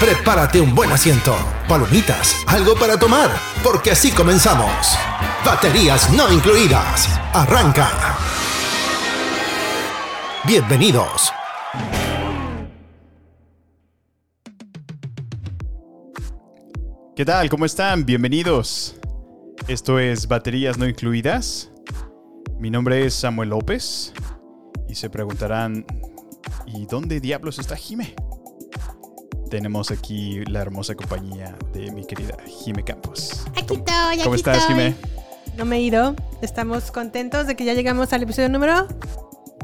Prepárate un buen asiento, palomitas, algo para tomar, porque así comenzamos. Baterías no incluidas. Arranca. Bienvenidos. ¿Qué tal? ¿Cómo están? Bienvenidos. Esto es Baterías No Incluidas. Mi nombre es Samuel López. Y se preguntarán, ¿y dónde diablos está Jime? Tenemos aquí la hermosa compañía de mi querida Jime Campos. Aquí estoy, ¿Cómo aquí estás, estoy. Jime? No me he ido. Estamos contentos de que ya llegamos al episodio número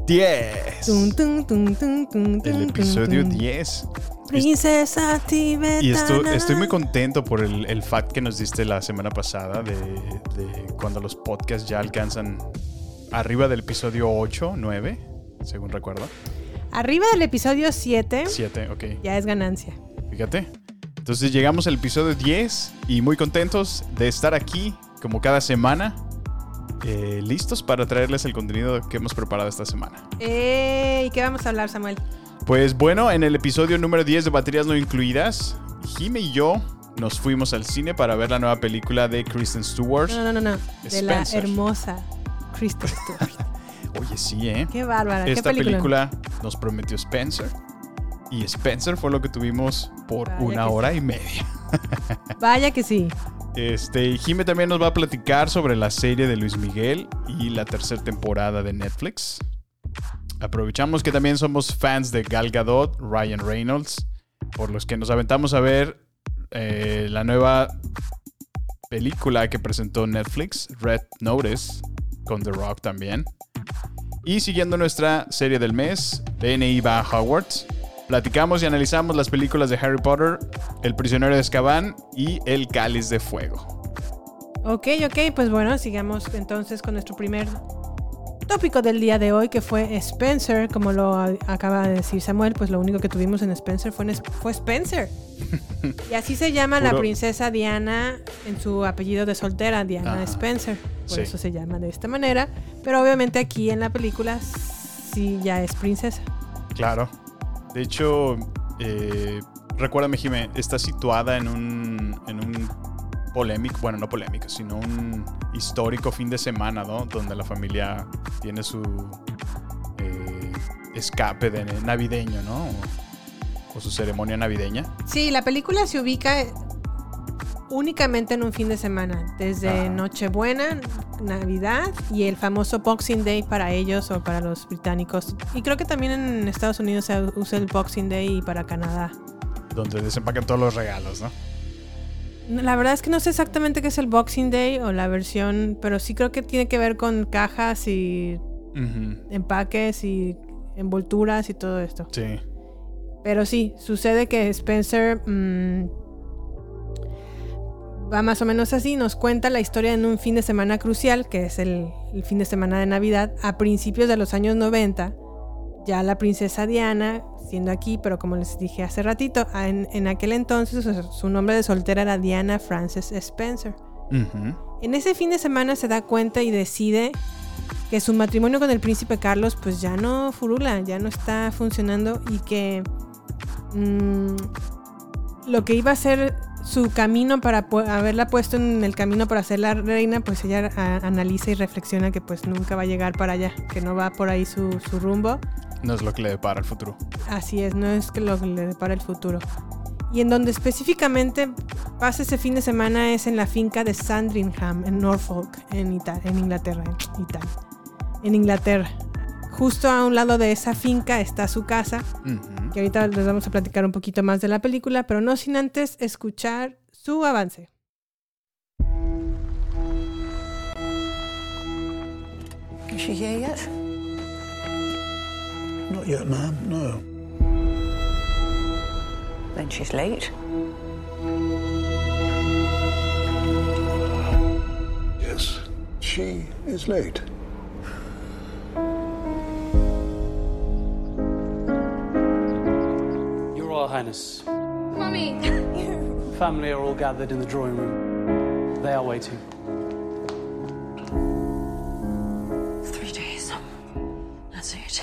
10. Tun, tun, tun, tun, tun, El episodio tun, tun. 10. Princesa tibetana. Y esto- estoy muy contento por el, el fact que nos diste la semana pasada de, de cuando los podcasts ya alcanzan arriba del episodio 8, 9, según recuerdo. Arriba del episodio 7 7, ok. ya es ganancia. Fíjate. Entonces llegamos al episodio 10 y muy contentos de estar aquí como cada semana. eh, listos para traerles el contenido que hemos preparado esta semana. ¿Y qué vamos a hablar, Samuel? Pues bueno, en el episodio número 10 de Baterías No Incluidas, Jime y yo nos fuimos al cine para ver la nueva película de Kristen Stewart. No, no, no, no. De la hermosa Kristen Stewart. Oye, sí, ¿eh? Qué bárbara. Esta qué película. película nos prometió Spencer. Y Spencer fue lo que tuvimos por Vaya una hora sí. y media. Vaya que sí. Este, y Jime también nos va a platicar sobre la serie de Luis Miguel y la tercera temporada de Netflix. Aprovechamos que también somos fans de Gal Gadot, Ryan Reynolds, por los que nos aventamos a ver eh, la nueva película que presentó Netflix, Red Notice, con The Rock también. Y siguiendo nuestra serie del mes, DNI va a Hogwarts, platicamos y analizamos las películas de Harry Potter, El prisionero de Azkaban y El cáliz de fuego. Ok, ok, pues bueno, sigamos entonces con nuestro primer tópico del día de hoy, que fue Spencer. Como lo acaba de decir Samuel, pues lo único que tuvimos en Spencer fue, en Es- fue Spencer. y así se llama la princesa Diana en su apellido de soltera, Diana Ajá. Spencer. Por Sí. eso se llama de esta manera. Pero obviamente aquí en la película sí ya es princesa. Claro. De hecho, eh, recuérdame, Jimé, está situada en un, en un polémico, bueno, no polémico, sino un histórico fin de semana, ¿no? Donde la familia tiene su eh, escape de navideño, ¿no? O, o su ceremonia navideña. Sí, la película se ubica únicamente en un fin de semana, desde Ajá. Nochebuena, Navidad y el famoso Boxing Day para ellos o para los británicos. Y creo que también en Estados Unidos se usa el Boxing Day y para Canadá. Donde desempacan todos los regalos, ¿no? La verdad es que no sé exactamente qué es el Boxing Day o la versión, pero sí creo que tiene que ver con cajas y empaques y envolturas y todo esto. Sí. Pero sí, sucede que Spencer mm, va más o menos así, nos cuenta la historia en un fin de semana crucial, que es el, el fin de semana de Navidad, a principios de los años 90. Ya la princesa Diana, aquí, pero como les dije hace ratito, a- en, en aquel entonces su, nombre de soltera era Diana Frances Spencer. En ese fin de semana se da cuenta y decide que su matrimonio con el príncipe Carlos pues ya no furula, ya no está funcionando y que mm, lo que iba a ser su camino para haberla puesto en el camino para ser la reina, pues ella analiza y reflexiona que pues nunca va a llegar para allá, que no va por ahí su, su rumbo. No es lo que le depara el futuro. Así es, no es que lo que le depara el futuro. Y en donde específicamente pasa ese fin de semana es en la finca de Sandringham, en Norfolk, en, Ita- en Inglaterra. En Inglaterra. Justo a un lado de esa finca está su casa, Ujú. que ahorita les vamos a platicar un poquito más de la película, pero no sin antes escuchar su avance. Is she here yet? Not yet, ma'am, no. Then she's late. Yes, she is late. Royal Highness, Mummy! family are all gathered in the drawing room. They are waiting. Three days. That's it.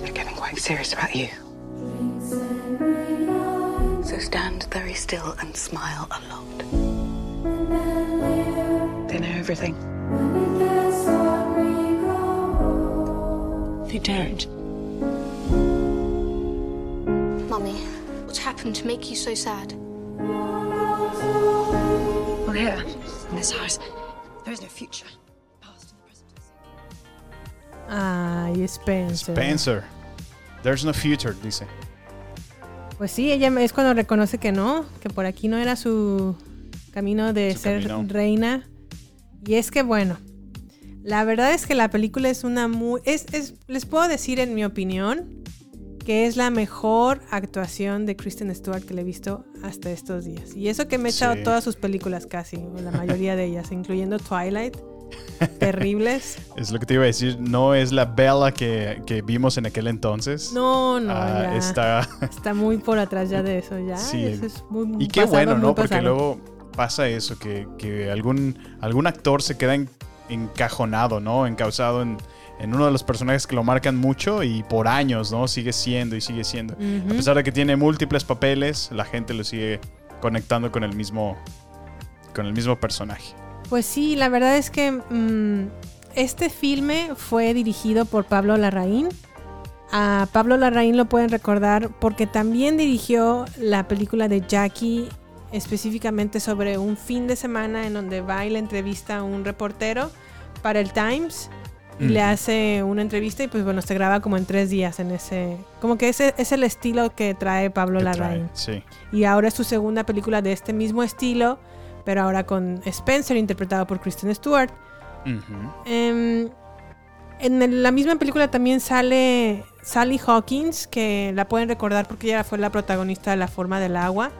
They're getting quite serious about you. So stand very still and smile a lot. They know everything. They don't. Mummy, what's happened to make you so sad? Well, here, in this house, there is no future. Ay, Spencer. Spencer. There's no future, dice. Pues sí, ella es cuando reconoce que no, que por aquí no era su camino de Su ser camino. reina. Y es que bueno, la verdad es que la película es una muy... Es, es- les puedo decir en mi opinión que es la mejor actuación de Kristen Stewart que le he visto hasta estos días. Y eso que me he echado Sí. todas sus películas casi, o la mayoría de ellas, incluyendo Twilight. Terribles. Es lo que te iba a decir. No es la Bella que, que vimos en aquel entonces. No, no, Ah, ya. está. Está muy por atrás ya de eso, ya. Sí. Eso es muy Y qué pasado, bueno, ¿no? Porque luego pasa eso, que, que algún, algún actor se queda en- encajonado, ¿no? Encausado en, en uno de los personajes que lo marcan mucho y por años, ¿no? Sigue siendo y sigue siendo. A pesar de que tiene múltiples papeles, la gente lo sigue conectando con el mismo, con el mismo personaje. Pues sí, la verdad es que mm, este filme fue dirigido por Pablo Larraín. A Pablo Larraín lo pueden recordar porque también dirigió la película de Jackie, específicamente sobre un fin de semana en donde va y le entrevista a un reportero para el Times y le hace una entrevista y pues bueno, se graba como en tres días en ese... Como que ese es el estilo que trae Pablo Larraín. Sí. Y ahora es su segunda película de este mismo estilo, pero ahora con Spencer, interpretado por Kristen Stewart. Em, en la misma película también sale Sally Hawkins, que la pueden recordar porque ella fue la protagonista de La forma del agua.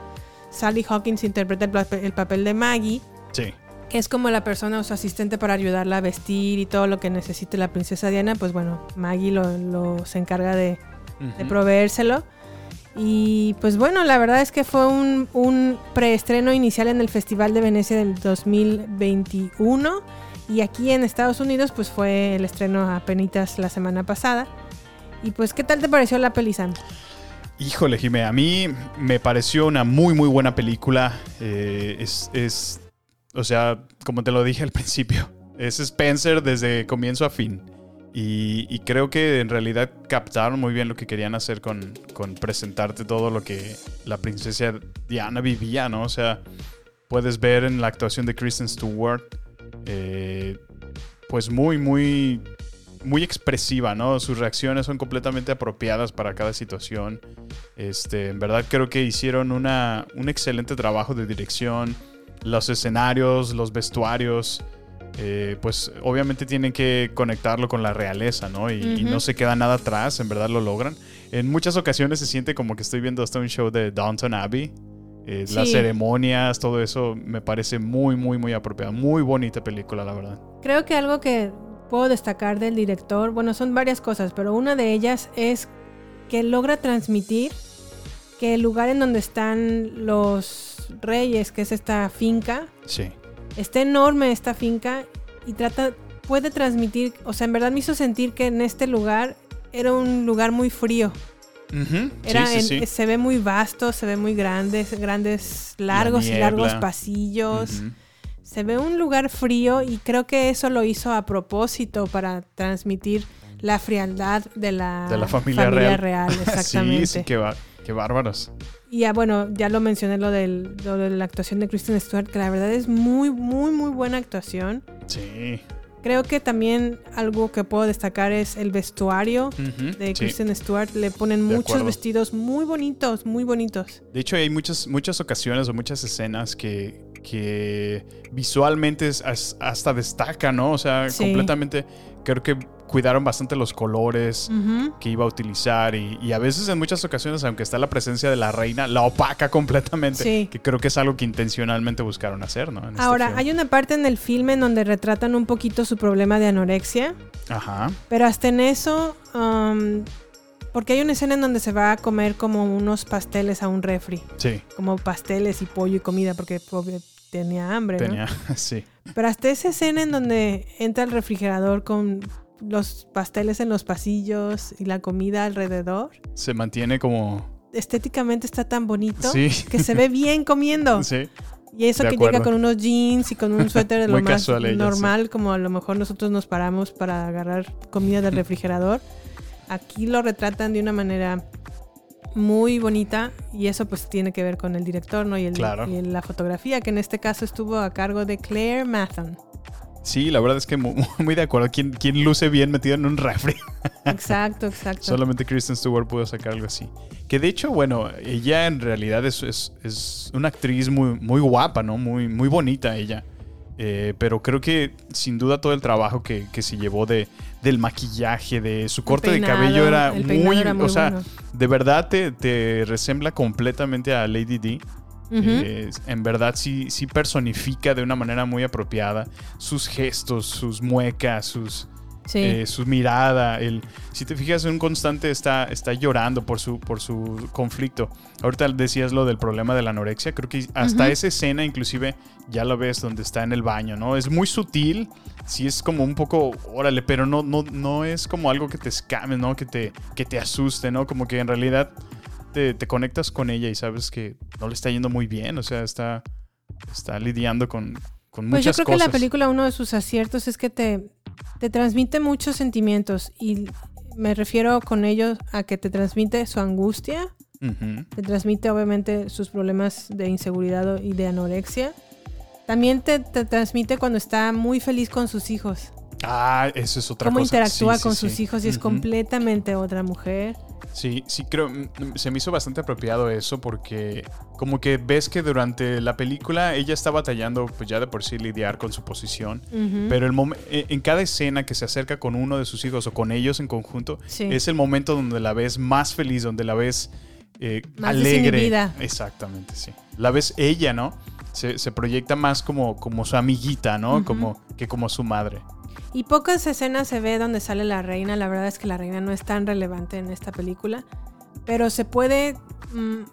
Sally Hawkins interpreta el papel de Maggie, Sí. Que es como la persona o su asistente para ayudarla a vestir y todo lo que necesite la princesa Diana. Pues bueno, Maggie lo, lo- se encarga de, proveérselo. Y pues bueno, la verdad es que fue un, un preestreno inicial en el Festival de Venecia del 2021. Y aquí en Estados Unidos pues fue el estreno apenas la semana pasada. Y pues, ¿qué tal te pareció la peli, Sam? Híjole, Jimé, a mí me pareció una muy, muy buena película. Eh, es, es, o sea, como te lo dije al principio, es Spencer desde comienzo a fin. Y, creo que en realidad captaron muy bien lo que querían hacer con, con presentarte todo lo que la princesa Diana vivía, ¿no? O sea, puedes ver en la actuación de Kristen Stewart, eh, pues muy, muy muy expresiva, ¿no? Sus reacciones son completamente apropiadas para cada situación. Este, en verdad creo que hicieron una, un excelente trabajo de dirección. Los escenarios, los vestuarios, eh, pues obviamente tienen que conectarlo con la realeza, ¿no? Y, no se queda nada atrás, en verdad lo logran. En muchas ocasiones se siente como que estoy viendo hasta un show de Downton Abbey. Eh, Las ceremonias, todo eso me parece muy, muy, muy apropiado. Muy bonita película, la verdad. Creo que algo que puedo destacar del director, bueno, son varias cosas, pero una de ellas es que logra transmitir que el lugar en donde están los reyes, que es esta finca, Sí. está enorme esta finca y trata, puede transmitir, o sea, en verdad me hizo sentir que en este lugar era un lugar muy frío. Ujú. Era sí, sí, en- sí. Se ve muy vasto, se ve muy grande, grandes, largos y largos pasillos. Se ve un lugar frío y creo que eso lo hizo a propósito para transmitir la frialdad de la, De la familia, real. exactamente. sí, sí, qué bárbaros. Y ya, bueno, ya lo mencioné lo, del, lo de la actuación de Kristen Stewart, que la verdad es muy, muy, muy buena actuación. Sí. Creo que también algo que puedo destacar es el vestuario de sí. Kristen Stewart. Le ponen De muchos acuerdo. vestidos muy bonitos, muy bonitos. De hecho, hay muchas, muchas ocasiones o muchas escenas que, que visualmente es- as- hasta destacan, ¿no? O sea, Sí. completamente creo que cuidaron bastante los colores que iba a utilizar y, y a veces en muchas ocasiones, aunque está la presencia de la reina, la opaca completamente, Sí. que creo que es algo que intencionalmente buscaron hacer, ¿no? En este Ahora, hay una parte en el filme en donde retratan un poquito su problema de anorexia, Ajá, pero hasta en eso, um, porque hay una escena en donde se va a comer como unos pasteles a un refri, sí, como pasteles y pollo y comida, porque pobre, tenía hambre, ¿no? tenía, sí. Pero hasta esa escena en donde entra el refrigerador con los pasteles en los pasillos y la comida alrededor, Se mantiene como... estéticamente está tan bonito Sí. que se ve bien comiendo. Sí, Y eso De que acuerdo. llega con unos jeans y con un suéter de lo más ella, normal, como a lo mejor nosotros nos paramos para agarrar comida del refrigerador. Aquí lo retratan de una manera muy bonita y eso pues tiene que ver con el director, ¿no? Y, el- Claro. y la fotografía, que en este caso estuvo a cargo de Claire Mathon. Sí, la verdad es que mu- muy, de acuerdo. ¿Quién, quién luce bien metido en un refri? Exacto, exacto. Solamente Kristen Stewart pudo sacar algo así. Que de hecho, bueno, ella en realidad es, es- es una actriz muy, muy guapa, ¿no? Muy, muy bonita ella. Eh, pero creo que sin duda todo el trabajo que, que se llevó de, del maquillaje, de su corte peinado, de cabello era muy, era muy o sea, bueno. de verdad te, te resembla completamente a Lady D. Eh, en verdad sí, sí personifica de una manera muy apropiada sus gestos, sus muecas, sus, Sí. eh, su mirada. El, si te fijas, en un constante está, está llorando por su, por su conflicto. Ahorita decías lo del problema de la anorexia. Creo que hasta esa escena, inclusive, ya lo ves donde está en el baño, ¿no? Es muy sutil. Sí es como un poco, órale, pero no, no, no es como algo que te escame, ¿no? Que te, que te asuste, ¿no? Como que en realidad te, te conectas con ella y sabes que no le está yendo muy bien. O sea, está, está lidiando con, con Pues yo muchas creo cosas. que la película, uno de sus aciertos es que te, te transmite muchos sentimientos y me refiero con ello a que te transmite su angustia, te transmite obviamente sus problemas de inseguridad y de anorexia. También te, te transmite cuando está muy feliz con sus hijos. Ah, eso es otra Cómo cosa. interactúa Sí, con sí, sus sí. hijos y es completamente otra mujer. Sí, sí, creo, mm, se me hizo bastante apropiado eso porque como que ves que durante la película ella está batallando pues ya de por sí lidiar con su posición, pero el eh, en cada escena que se acerca con uno de sus hijos o con ellos en conjunto, Sí. es el momento donde la ves más feliz, donde la ves eh, Más alegre. desinhibida. Exactamente, sí. La ves ella, ¿no? Se, se proyecta más como, como su amiguita, ¿no? Como, que como su madre. Y pocas escenas se ve donde sale la reina. La verdad es que la reina no es tan relevante en esta película. Pero se puede mm,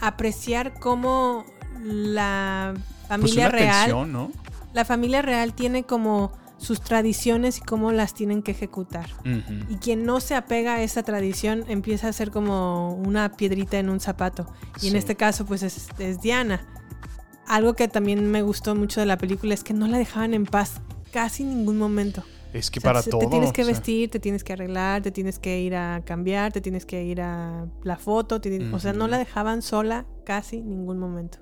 apreciar cómo la Pues familia real. tensión, ¿no? La familia real tiene como sus tradiciones y cómo las tienen que ejecutar. Y quien no se apega a esa tradición empieza a ser como una piedrita en un zapato. Y en este caso, pues es, es Diana. Algo que también me gustó mucho de la película es que no la dejaban en paz casi ningún momento. Es que O sea, para todo. Te tienes que o sea, vestir, te tienes que arreglar, te tienes que ir a cambiar, te tienes que ir a la foto. te tienes- O sea, no la dejaban sola casi ningún momento.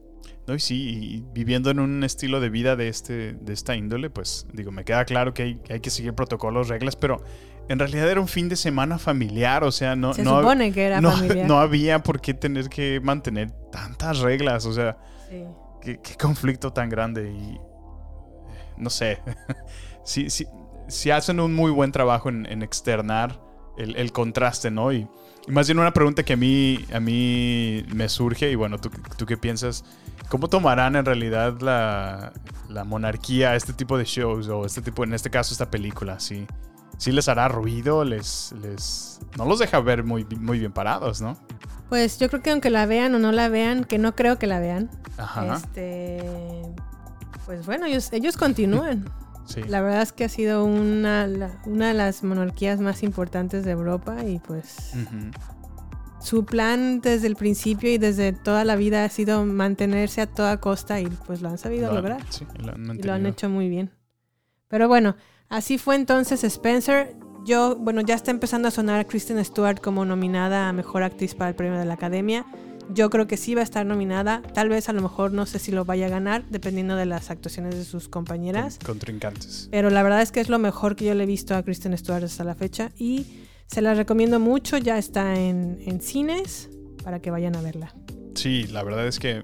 No, y sí, y viviendo en un estilo de vida de, este, de esta índole, pues digo, me queda claro que hay, que hay que seguir protocolos, reglas, pero en realidad era un fin de semana familiar, o sea, no, Se no, supone que era no, familiar. no había por qué tener que mantener tantas reglas, o sea, Sí. qué, qué conflicto tan grande y no sé, sí, sí, sí hacen un muy buen trabajo en, en externar el, el contraste, ¿no? Y, y más bien una pregunta que a mí, a mí me surge, y bueno, ¿tú, tú qué piensas? ¿Cómo tomarán en realidad la, la monarquía este tipo de shows o este tipo, en este caso, esta película? ¿Sí, sí les hará ruido? ¿Les, les, no los deja ver muy, muy bien parados, ¿no? Pues yo creo que aunque la vean o no la vean, que no creo que la vean, Ajá. este, pues bueno, ellos, ellos continúan. Sí. La verdad es que ha sido una, la- una de las monarquías más importantes de Europa y pues su plan desde el principio y desde toda la vida ha sido mantenerse a toda costa y pues lo han sabido Lo han- lograr sí, lo han y lo han hecho muy bien. Pero bueno, así fue entonces Spencer. Yo, bueno, ya está empezando a sonar Kristen Stewart como nominada a Mejor Actriz para el Premio de la Academia. Yo creo que sí va a estar nominada. Tal vez a lo mejor no sé si lo vaya a ganar, dependiendo de las actuaciones de sus compañeras. Con- contrincantes. Pero la verdad es que es lo mejor que yo le he visto a Kristen Stewart hasta la fecha. Y se la recomiendo mucho. Ya está en, en cines para que vayan a verla. Sí, la verdad es que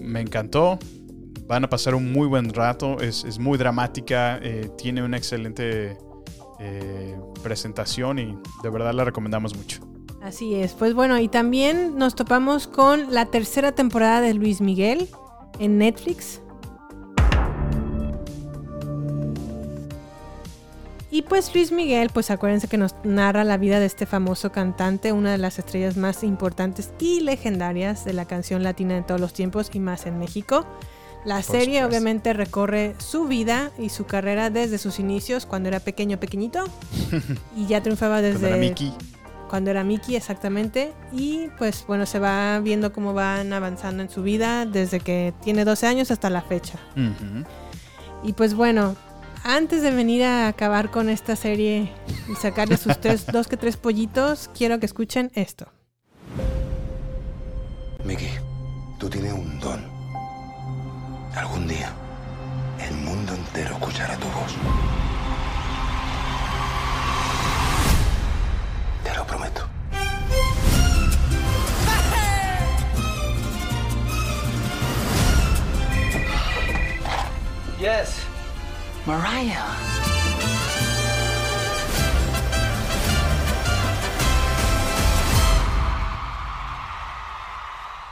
me encantó. Van a pasar un muy buen rato. Es, es muy dramática. eh, tiene una excelente eh, presentación y de verdad la recomendamos mucho. Así es. Pues bueno, y también nos topamos con la tercera temporada de Luis Miguel en Netflix. Y pues Luis Miguel, pues acuérdense que nos narra la vida de este famoso cantante, una de las estrellas más importantes y legendarias de la canción latina de todos los tiempos y más en México. La serie obviamente recorre su vida y su carrera desde sus inicios, cuando era pequeño, pequeñito, y ya triunfaba desde Mickey. Cuando era Mickey exactamente y pues bueno se va viendo cómo van avanzando en su vida desde que tiene 12 años hasta la fecha y pues bueno antes de venir a acabar con esta serie y sacarle sus tres, dos que tres pollitos quiero que escuchen esto Mickey, tú tienes un don. Algún día, el mundo entero escuchará tu voz. Te lo prometo. Yes. Mariah.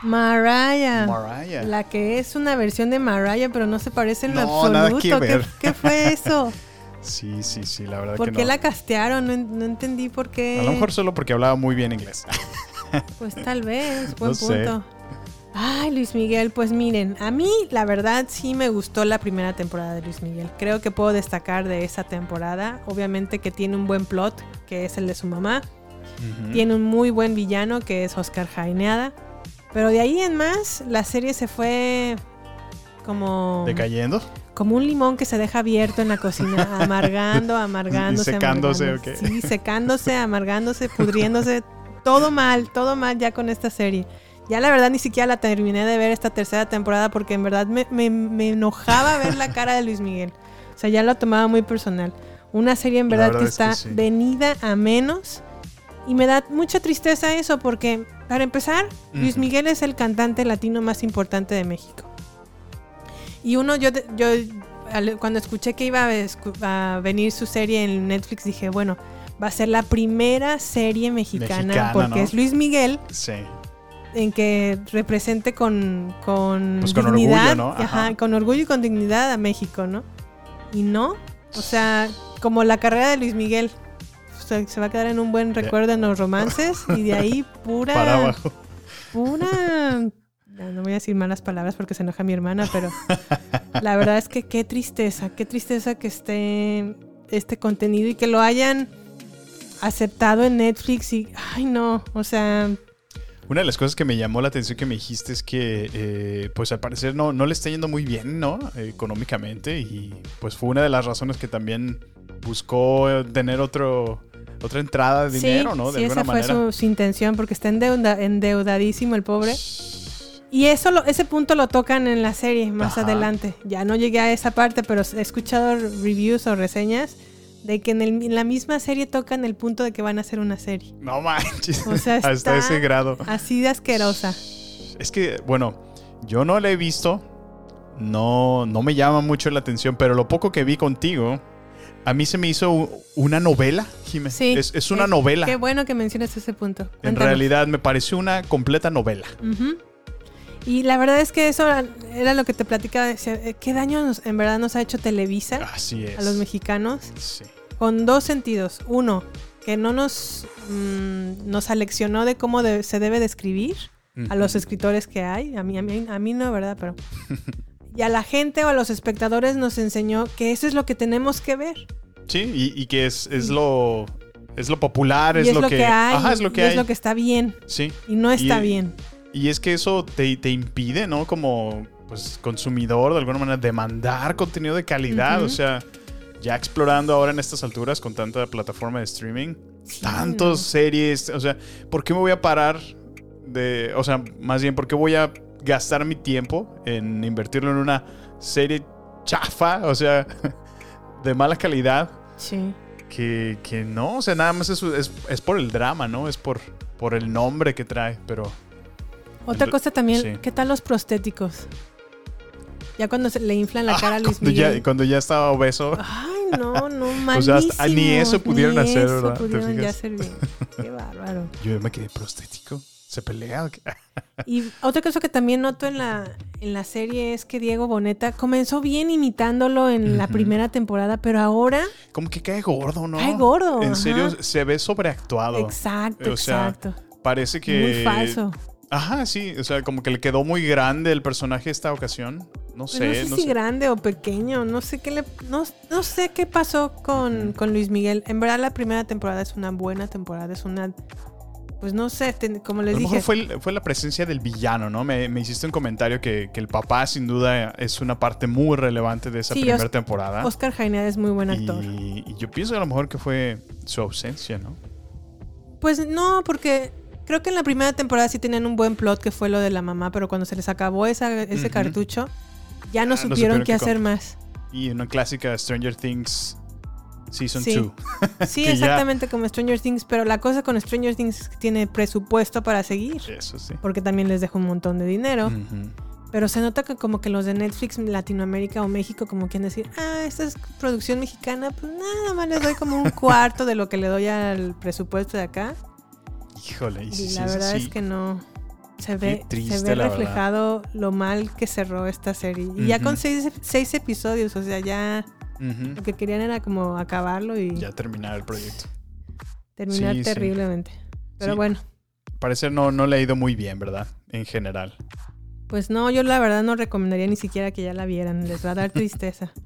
Mariah Mariah. la que es una versión de Mariah pero no se parece en lo No, nada que absoluto ¿Qué, ver. qué fue eso? Sí, sí, sí, la verdad ¿por que qué no. la castearon? No, en- no entendí por qué A lo mejor solo porque hablaba muy bien inglés. Pues tal vez, buen No sé. punto. Ay, Luis Miguel, pues miren, a mí la verdad sí me gustó la primera temporada de Luis Miguel. Creo que puedo destacar de esa temporada. Obviamente que tiene un buen plot, que es el de su mamá. Tiene un muy buen villano, que es Oscar Jaineada. Pero de ahí en más, la serie se fue como, ¿Decayendo? Como un limón que se deja abierto en la cocina, amargando, amargándose. Y secándose, amargándose. Sí, secándose, amargándose, pudriéndose. todo mal, todo mal ya con esta serie. Ya la verdad ni siquiera la terminé de ver esta tercera temporada porque en verdad me, me- me enojaba ver la cara de Luis Miguel. O sea, ya lo tomaba muy personal. Una serie en verdad, verdad que es que está sí. venida a menos. Y me da mucha tristeza eso porque, para empezar, Luis. Miguel es el cantante latino más importante de México. Y uno, yo, yo cuando escuché que iba a, venir su serie en Netflix, dije, bueno, va a ser la primera serie mexicana, Mexicana, porque ¿no? es Luis Miguel Sí. en que represente con, con Pues con dignidad, orgullo, ¿no? ajá, Ajá. con orgullo y con dignidad a México, ¿no? Y no, o sea, como la carrera de Luis Miguel, o sea, se va a quedar en un buen recuerdo en los romances y de ahí pura, Para abajo. pura, no no voy a decir malas palabras porque se enoja mi hermana, pero la verdad es que qué tristeza, qué tristeza que esté este contenido y que lo hayan aceptado en Netflix y, ay no, o sea, Una de las cosas que me llamó la atención que me dijiste es que, eh, pues al parecer no, no le está yendo muy bien, ¿no? Eh, económicamente. Y pues fue una de las razones que también buscó tener otro, otra entrada de dinero, ¿no? De sí, alguna esa fue manera. su, su intención porque está endeuda- endeudadísimo el pobre. Y eso lo- ese punto lo tocan en la serie más Ajá. adelante. Ya no llegué a esa parte, pero he escuchado reviews o reseñas de que en, el- en la misma serie tocan el punto de que van a hacer una serie. No manches. O sea, Hasta ese grado. así de asquerosa. Es que, bueno, yo no la he visto. No, no me llama mucho la atención, pero lo poco que vi contigo, a mí se me hizo una novela, Jiménez. Sí. Es, es una Eh, novela. Qué bueno que mencionas ese punto. En realidad me pareció una completa novela. Ujú. Y la verdad es que eso era lo que te platicaba. decía, eh, ¿Qué daño nos- en verdad nos ha hecho Televisa Así es. a los mexicanos? Sí. Con dos sentidos. Uno, que no nos, mm, nos aleccionó de cómo de- se debe de escribir a los escritores que hay. A mí, a mí, a mí no, ¿verdad? Pero... y a la gente o a los espectadores nos enseñó que eso es lo que tenemos que ver. Sí, y, y que es, es lo es lo popular, es, es lo que, hay. Ajá, es lo que y hay. es lo que está bien. Sí. Y no está Y- bien. Y es que eso te, te impide, ¿no? Como pues, consumidor, de alguna manera, demandar contenido de calidad. O sea, ya explorando ahora en estas alturas con tanta plataforma de streaming, tantos series, o sea, ¿por qué me voy a parar de, o sea, más bien, ¿por qué voy a gastar mi tiempo en invertirlo en una serie chafa, o sea, de mala calidad? Sí. Que, que no, o sea, nada más es, es, es por el drama, ¿no? Es por, por el nombre que trae, pero... Otra cosa también, Sí. ¿qué tal los prostéticos? Ya cuando se le inflan la Ah, cara a Luis cuando, ya, Miguel. cuando ya estaba obeso. Ay, no, no, O sea, hasta- ni eso pudieron ni hacer, eso ¿verdad? ¿Te pudieron ya hacer bien. Qué bárbaro. Yo me quedé prostético. ¿Se pelea? Y otra cosa que también noto en la, en la serie es que Diego Boneta comenzó bien imitándolo en la primera temporada, pero ahora Como que cae gordo, ¿no? Cae gordo, En ajá. serio, se ve sobreactuado. Exacto, O sea, exacto. Parece que. Muy falso. Ajá, sí. O sea, como que le quedó muy grande el personaje esta ocasión. No Pues sé, no sé no si sé. grande o pequeño, no sé qué le, no, no sé qué pasó con, con Luis Miguel. En verdad la primera temporada es una buena temporada, es una, pues no sé, ten- como A les lo dije, mejor fue, fue la presencia del villano, ¿no? Me, me hiciste un comentario que, que el papá, sin duda, es una parte muy relevante de esa Sí, primera Os- temporada. Oscar Jainea es muy buen actor. y, y yo pienso a lo mejor que fue su ausencia, ¿no? Pues no, porque creo que en la primera temporada sí tenían un buen plot que fue lo de la mamá, pero cuando se les acabó esa- ese cartucho, ya no Ah, no supieron qué hacer más. Y una clásica Stranger Things Season Sí. 2. Sí, ya- exactamente como Stranger Things, pero la cosa con Stranger Things es que tiene presupuesto para seguir, Eso sí. porque también les deja un montón de dinero. Pero se nota que como que los de Netflix, Latinoamérica o México como quieren decir, ah, esta es producción mexicana, pues nada más les doy como un cuarto de lo que le doy al presupuesto de acá. Híjole, y sí la verdad es que no. Se ve, triste, se ve verdad. reflejado lo mal que cerró esta serie. Y ya con seis, seis episodios, o sea, ya lo que querían era como acabarlo y ya terminar el proyecto. terminar sí, sí. terriblemente. Pero Sí. bueno, Parecer no, no le ha ido muy bien, ¿verdad? En general. pues no, yo la verdad no recomendaría ni siquiera que ya la vieran. Les va a dar tristeza.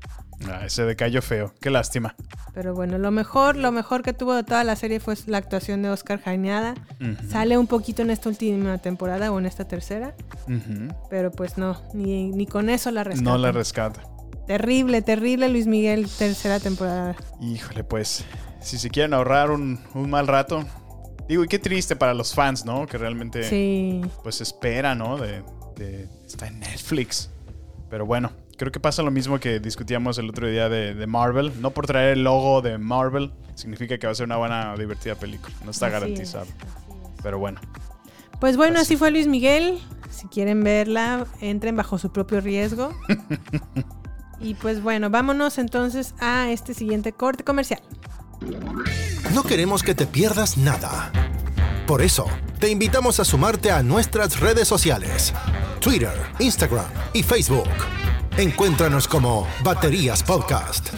Ah, ese decayó feo. Qué lástima. Pero bueno, lo mejor, lo mejor que tuvo de toda la serie fue la actuación de Oscar Jaineada. Ujú, Sale un poquito en esta última temporada o en esta tercera, pero pues no, ni, ni con eso la rescatan. No la rescata. Terrible, terrible Luis Miguel, tercera temporada. Híjole, pues, si se quieren ahorrar un, un mal rato. Digo, y qué triste para los fans, ¿no? Que realmente, Sí, pues, espera, ¿no? De, de- está en Netflix. Pero bueno, creo que pasa lo mismo que discutíamos el otro día de, de Marvel. No por traer el logo de Marvel significa que va a ser una buena, divertida película. No está Así garantizado. es, así es. Pero bueno. Pues bueno, así fue Luis Miguel. Si quieren verla, entren bajo su propio riesgo. y pues bueno, vámonos entonces a este siguiente corte comercial. No queremos que te pierdas nada. Por eso, te invitamos a sumarte a nuestras redes sociales. Twitter, Instagram y Facebook. Encuéntranos como Baterías Podcast.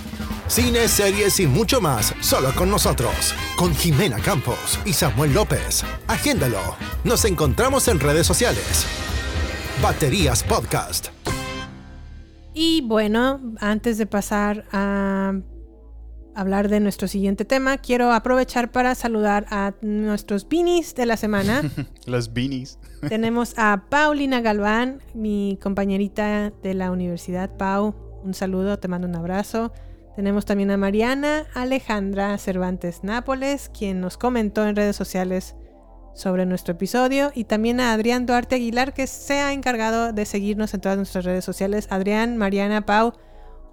Cine, series y mucho más solo con nosotros. Con Jimena Campos y Samuel López. Agéndalo. Nos encontramos en redes sociales. Baterías Podcast. Y bueno, antes de pasar a hablar de nuestro siguiente tema, quiero aprovechar para saludar a nuestros beanies de la semana. Los beanies. Tenemos a Paulina Galván, mi compañerita de la universidad. Pau, un saludo, te mando un abrazo. Tenemos también a Mariana Alejandra Cervantes Nápoles, quien nos comentó en redes sociales sobre nuestro episodio. Y también a Adrián Duarte Aguilar, que se ha encargado de seguirnos en todas nuestras redes sociales. Adrián, Mariana, Pau,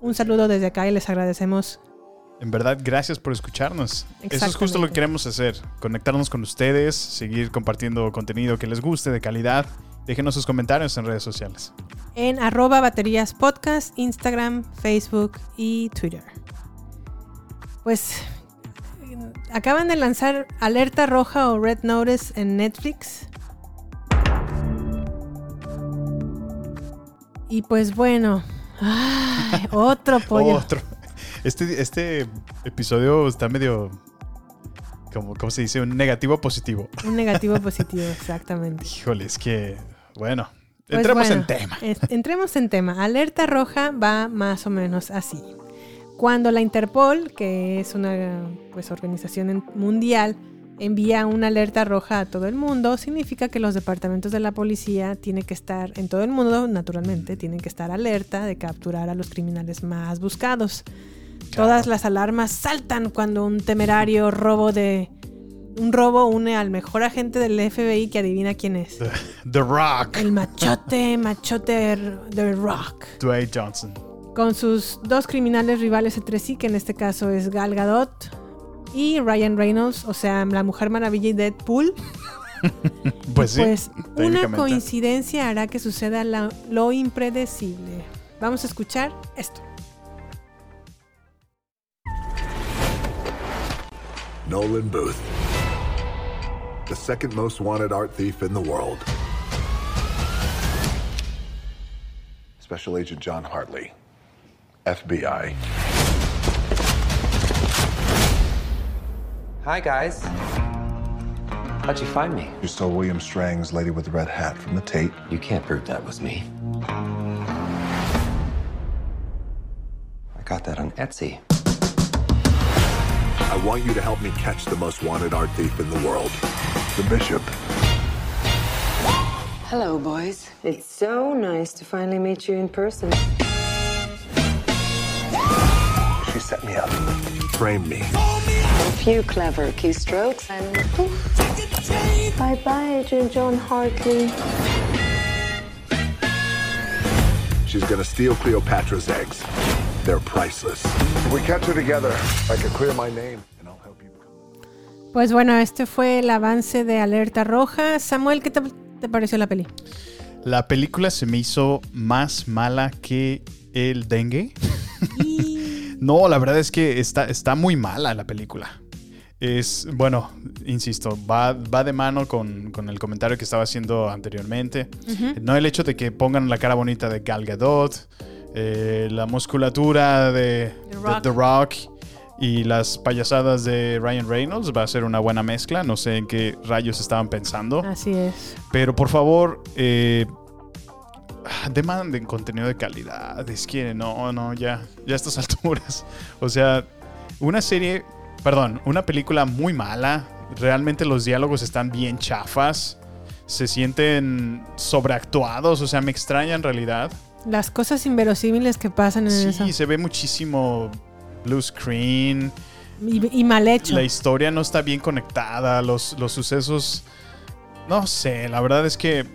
un saludo desde acá y les agradecemos. En verdad, gracias por escucharnos. Eso es justo lo que queremos hacer. Conectarnos con ustedes, seguir compartiendo contenido que les guste, de calidad. Déjenos sus comentarios en redes sociales. en arroba baterías podcast, Instagram, Facebook y Twitter. Pues acaban de lanzar Alerta Roja o Red Notice en Netflix. Y pues bueno, ay, otro pollo. Otro. Este, este episodio está medio. Como, ¿Cómo se dice? Un negativo positivo. Un negativo positivo, exactamente. Híjole, es que. Bueno. Pues entremos bueno, en tema. es- entremos en tema. Alerta roja va más o menos así. Cuando la Interpol, que es una pues, organización mundial, envía una alerta roja a todo el mundo, significa que los departamentos de la policía tienen que estar, en todo el mundo, naturalmente, tienen que estar alerta de capturar a los criminales más buscados. Todas las alarmas saltan cuando un temerario robo de un robo une al mejor agente del FBI que adivina quién es. The, The Rock. El machote, machote The Rock. Dwayne Johnson. Con sus dos criminales rivales entre sí, que en este caso es Gal Gadot y Ryan Reynolds, o sea, la Mujer Maravilla y Deadpool. Pues sí. Pues una coincidencia hará que suceda la- lo impredecible. Vamos a escuchar esto. Nolan Booth, the second most wanted art thief in the world. Special Agent John Hartley, FBI. Hi, guys. How'd you find me? You stole William Strang's Lady with the Red Hat from the tape. You can't prove that was me. I got that on Etsy. I want you to help me catch the most wanted art thief in the world, the Bishop. Hello, boys. It's so nice to finally meet you in person. She set me up, framed me. A few clever keystrokes and poof. Bye bye, Agent John Hartley. She's gonna steal Cleopatra's eggs. They're priceless. If we catch her together, I can clear my name. Pues bueno, este fue el avance de Alerta Roja. Samuel, ¿qué te, te pareció la peli? La película se me hizo más mala que el dengue. no, la verdad es que está, está muy mala la película. Es, bueno, insisto, va, va de mano con, con el comentario que estaba haciendo anteriormente. No el hecho de que pongan la cara bonita de Gal Gadot, eh, la musculatura de The Rock. The Rock y las payasadas de Ryan Reynolds. Va a ser una buena mezcla. No sé en qué rayos estaban pensando. Así es. Pero por favor, eh, demanden contenido de calidad. Es que no, no, ya, ya a estas alturas. O sea, una serie, perdón, una película muy mala. Realmente los diálogos están bien chafas. Se sienten sobreactuados. O sea, me extraña en realidad. Las cosas inverosímiles que pasan en eso. Sí, se ve muchísimo blue screen. Y, y mal hecho. La historia no está bien conectada, los, los sucesos... No sé, la verdad es que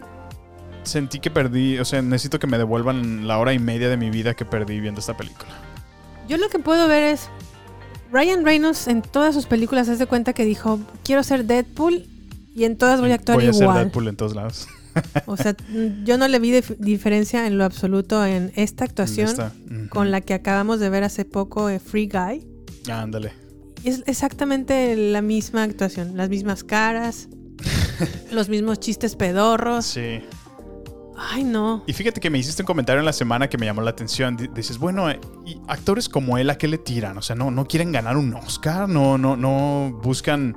sentí que perdí, o sea, necesito que me devuelvan la hora y media de mi vida que perdí viendo esta película. Yo lo que puedo ver es. Ryan Reynolds en todas sus películas hace cuenta que dijo: Quiero ser Deadpool y en todas voy a actuar Voy a ser. Deadpool en todos lados. O sea, yo no le vi dif- diferencia en lo absoluto en esta actuación esta, con la que acabamos de ver hace poco, eh, Free Guy. Ándale. Es exactamente la misma actuación, las mismas caras, los mismos chistes pedorros. Sí. Ay, no. Y fíjate que me hiciste un comentario en la semana que me llamó la atención. Di- Dices, bueno, eh, ¿y actores como él a qué le tiran? O sea, no, no quieren ganar un Oscar, no, no, no buscan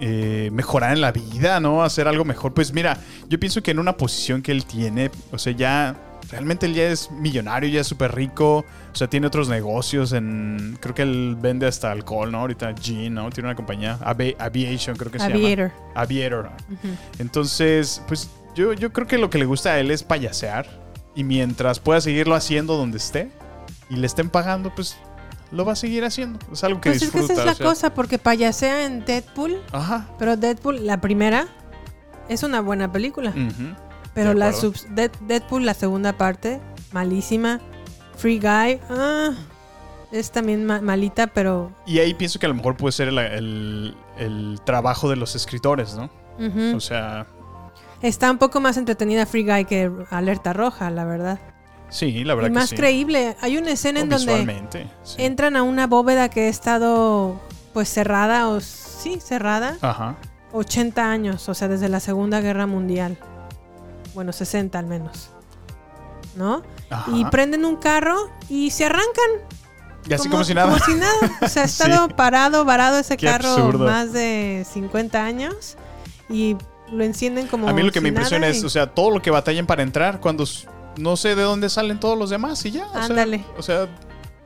eh, mejorar en la vida, ¿no? Hacer algo mejor. Pues mira, yo pienso que en una posición que él tiene, o sea, ya realmente él ya es millonario, ya es súper rico, o sea, tiene otros negocios en, creo que él vende hasta alcohol, ¿no? Ahorita Gin, ¿no? Tiene una compañía, Avi- Aviation, creo que se Aviator. llama. Aviator. Ujú. Entonces, pues yo, yo creo que lo que le gusta a él es payasear. Y mientras pueda seguirlo haciendo donde esté y le estén pagando, pues lo va a seguir haciendo. Es algo que Pues es que disfruta. esa es la o sea. cosa, porque payasea en Deadpool, Ajá. pero Deadpool, la primera, es una buena película. Ujú. Pero De la Dead- Deadpool, la segunda parte, malísima. Free Guy, ah, es también ma- malita, pero... Y ahí pienso que a lo mejor puede ser el, el- el trabajo de los escritores, ¿no? ujú. O sea, Está un poco más entretenida Free Guy que Alerta Roja, la verdad. Sí, la verdad y que más sí. creíble. Hay una escena O en donde sí. entran a una bóveda que ha estado pues cerrada o sí, cerrada. Ajá. 80 años, o sea, desde la Segunda Guerra Mundial. Bueno, 60 al menos. ¿No? Ajá. Y prenden un carro y se arrancan. Y así como, si nada. Como si nada. O sea, ha estado Sí. parado, varado ese Qué carro absurdo. más de 50 años y lo encienden como. A mí lo que si me impresiona es, o sea, todo lo que batallan para entrar cuando no sé de dónde salen todos los demás y ya. o sea, Ándale. O sea,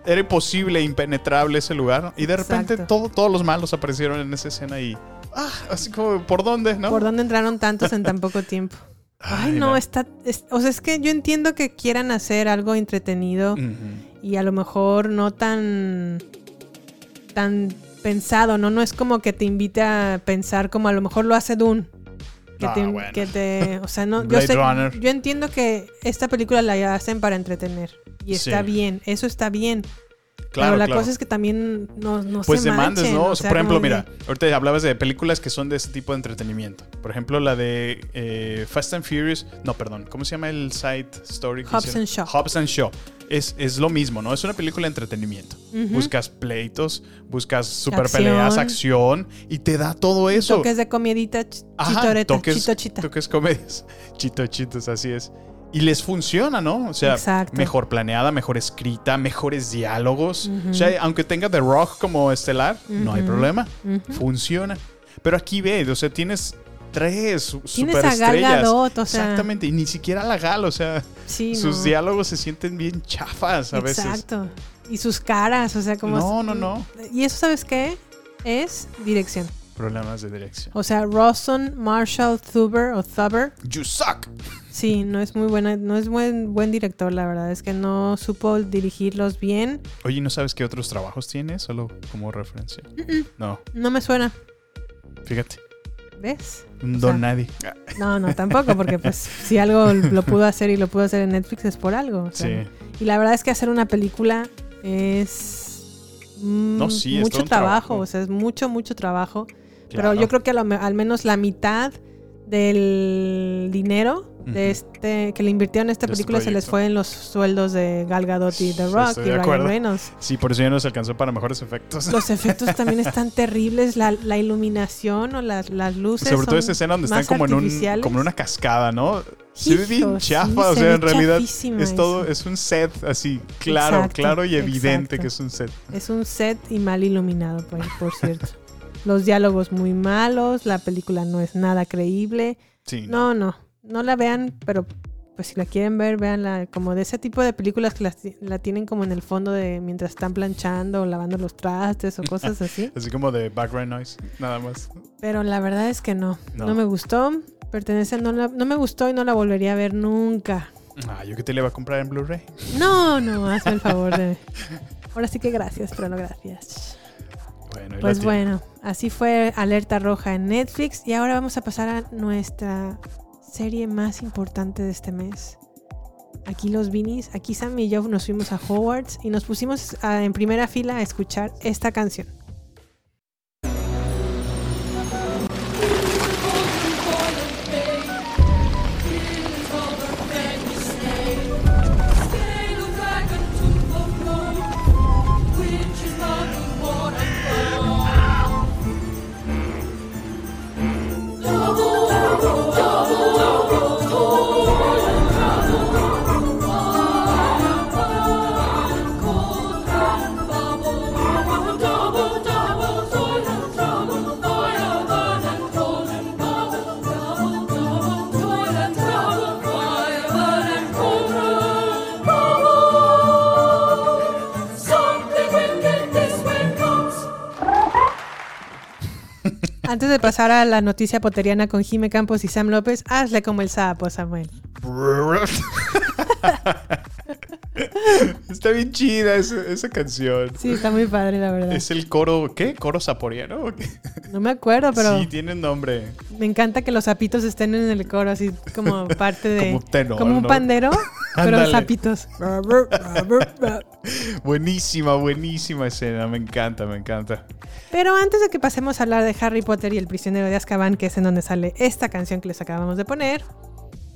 era imposible, impenetrable ese lugar. Y de repente todo, todos los malos aparecieron en esa escena y. Ah, así como, ¿por dónde? ¿No? ¿Por dónde entraron tantos en tan poco tiempo? Ay, Ay, no, no. está. es- o sea, es que yo entiendo que quieran hacer algo entretenido y a lo mejor no tan tan pensado, ¿no? No es como que te invite a pensar como a lo mejor lo hace Dune. Que, Ah, te, bueno. que te- o sea, no, yo, sé- yo entiendo que esta película la hacen para entretener y está Sí. bien, eso está bien. Claro, pero la claro. cosa es que también no, no Pues se demandes, manchen, ¿no? o sea, por ejemplo, de- mira, ahorita hablabas de películas que son de ese tipo de entretenimiento. Por ejemplo, la de eh, Fast and Furious. No, perdón. ¿Cómo se llama el side story? que Hobbs hicieron? and Shaw. Hobbs and Shaw. Es, es lo mismo, ¿no? Es una película de entretenimiento. Ujú. Buscas pleitos, buscas super Acción. peleas, acción y te da todo eso. toques de comidita, ch- Ajá, chitoreta, toques, chito chita. toques comedias. Chito, chitos, así es. Y les funciona, ¿no? O sea, Exacto. mejor planeada, mejor escrita, mejores diálogos. O sea, aunque tenga The Rock como estelar, no hay problema. Funciona. Pero aquí ve, o sea, tienes tres Tienes a Gal superestrellas. Gadot, o sea. Exactamente, y ni siquiera la Gal, o sea, Sí, sus no. diálogos se sienten bien chafas a veces. Exacto. Y sus caras, o sea, como... No, no, no. Y eso, ¿sabes qué? Es dirección. Problemas de dirección. O sea, Rawson Marshall Thuber o Thuber. You suck. Sí, no es muy buena, no es buen, buen director, la verdad. Es que no supo dirigirlos bien. Oye, ¿no sabes qué otros trabajos tiene? Solo como referencia. No, No me suena. fíjate. ¿Ves? Un O don sea, nadie. No, no, tampoco, porque pues si algo lo pudo hacer y lo pudo hacer en Netflix es por algo. o sea. Sí. Y la verdad es que hacer una película es mm, No, sí, es mucho todo un trabajo, trabajo. o sea, es mucho, mucho trabajo. Claro. Pero yo creo que a lo al menos la mitad del dinero de este que le invirtieron en esta De este película se les fue en los sueldos de Gal Gadot y The Rock estoy y Ryan. Reynolds. Sí, por eso ya no se alcanzó para mejores efectos. Los efectos también están terribles, la, la iluminación o las, las luces. Sobre todo esta escena donde están como en, un, artificiales. como en una cascada, ¿no? Se ve bien Hijo, sí, chafa, o se sea, en realidad es todo, eso. es un set así, claro, Exacto, claro y evidente exacto. que es un set. Es un set y mal iluminado, por, por cierto. Los diálogos muy malos, la película no es nada creíble. Sí, No, no, no la vean, pero pues si la quieren ver, véanla como de ese tipo de películas que ti- la tienen como en el fondo de mientras están planchando o lavando los trastes o cosas así. Así como de background noise, nada más. Pero la verdad es que no, no, No. me gustó. Pertenece, no, la- no me gustó y no la volvería a ver nunca. Ah, yo que te le iba a comprar en Blu-ray. No, no, hazme el favor de... Ahora sí que gracias, pero no gracias. Bueno, Pues bueno, así fue Alerta Roja en Netflix y ahora vamos a pasar a nuestra serie más importante de este mes. Aquí los Vinis, aquí Sam y yo nos fuimos a Hogwarts y nos pusimos a- en primera fila a escuchar esta canción. Antes de pasar a la noticia poteriana con Jime Campos y Sam López, hazle como el sapo, Samuel. Está bien chida esa, esa canción. Sí, está muy padre, la verdad. Es el coro, ¿qué? ¿Coro saporiano? o qué? No me acuerdo, pero Sí, tiene un nombre. me encanta que los sapitos estén en el coro, así como parte de. Como tenor, como un ¿no? pandero, pero Ándale. sapitos. Buenísima, buenísima escena. Me encanta, me encanta. Pero antes de que pasemos a hablar de Harry Potter y el prisionero de Azkaban, que es en donde sale esta canción que les acabamos de poner,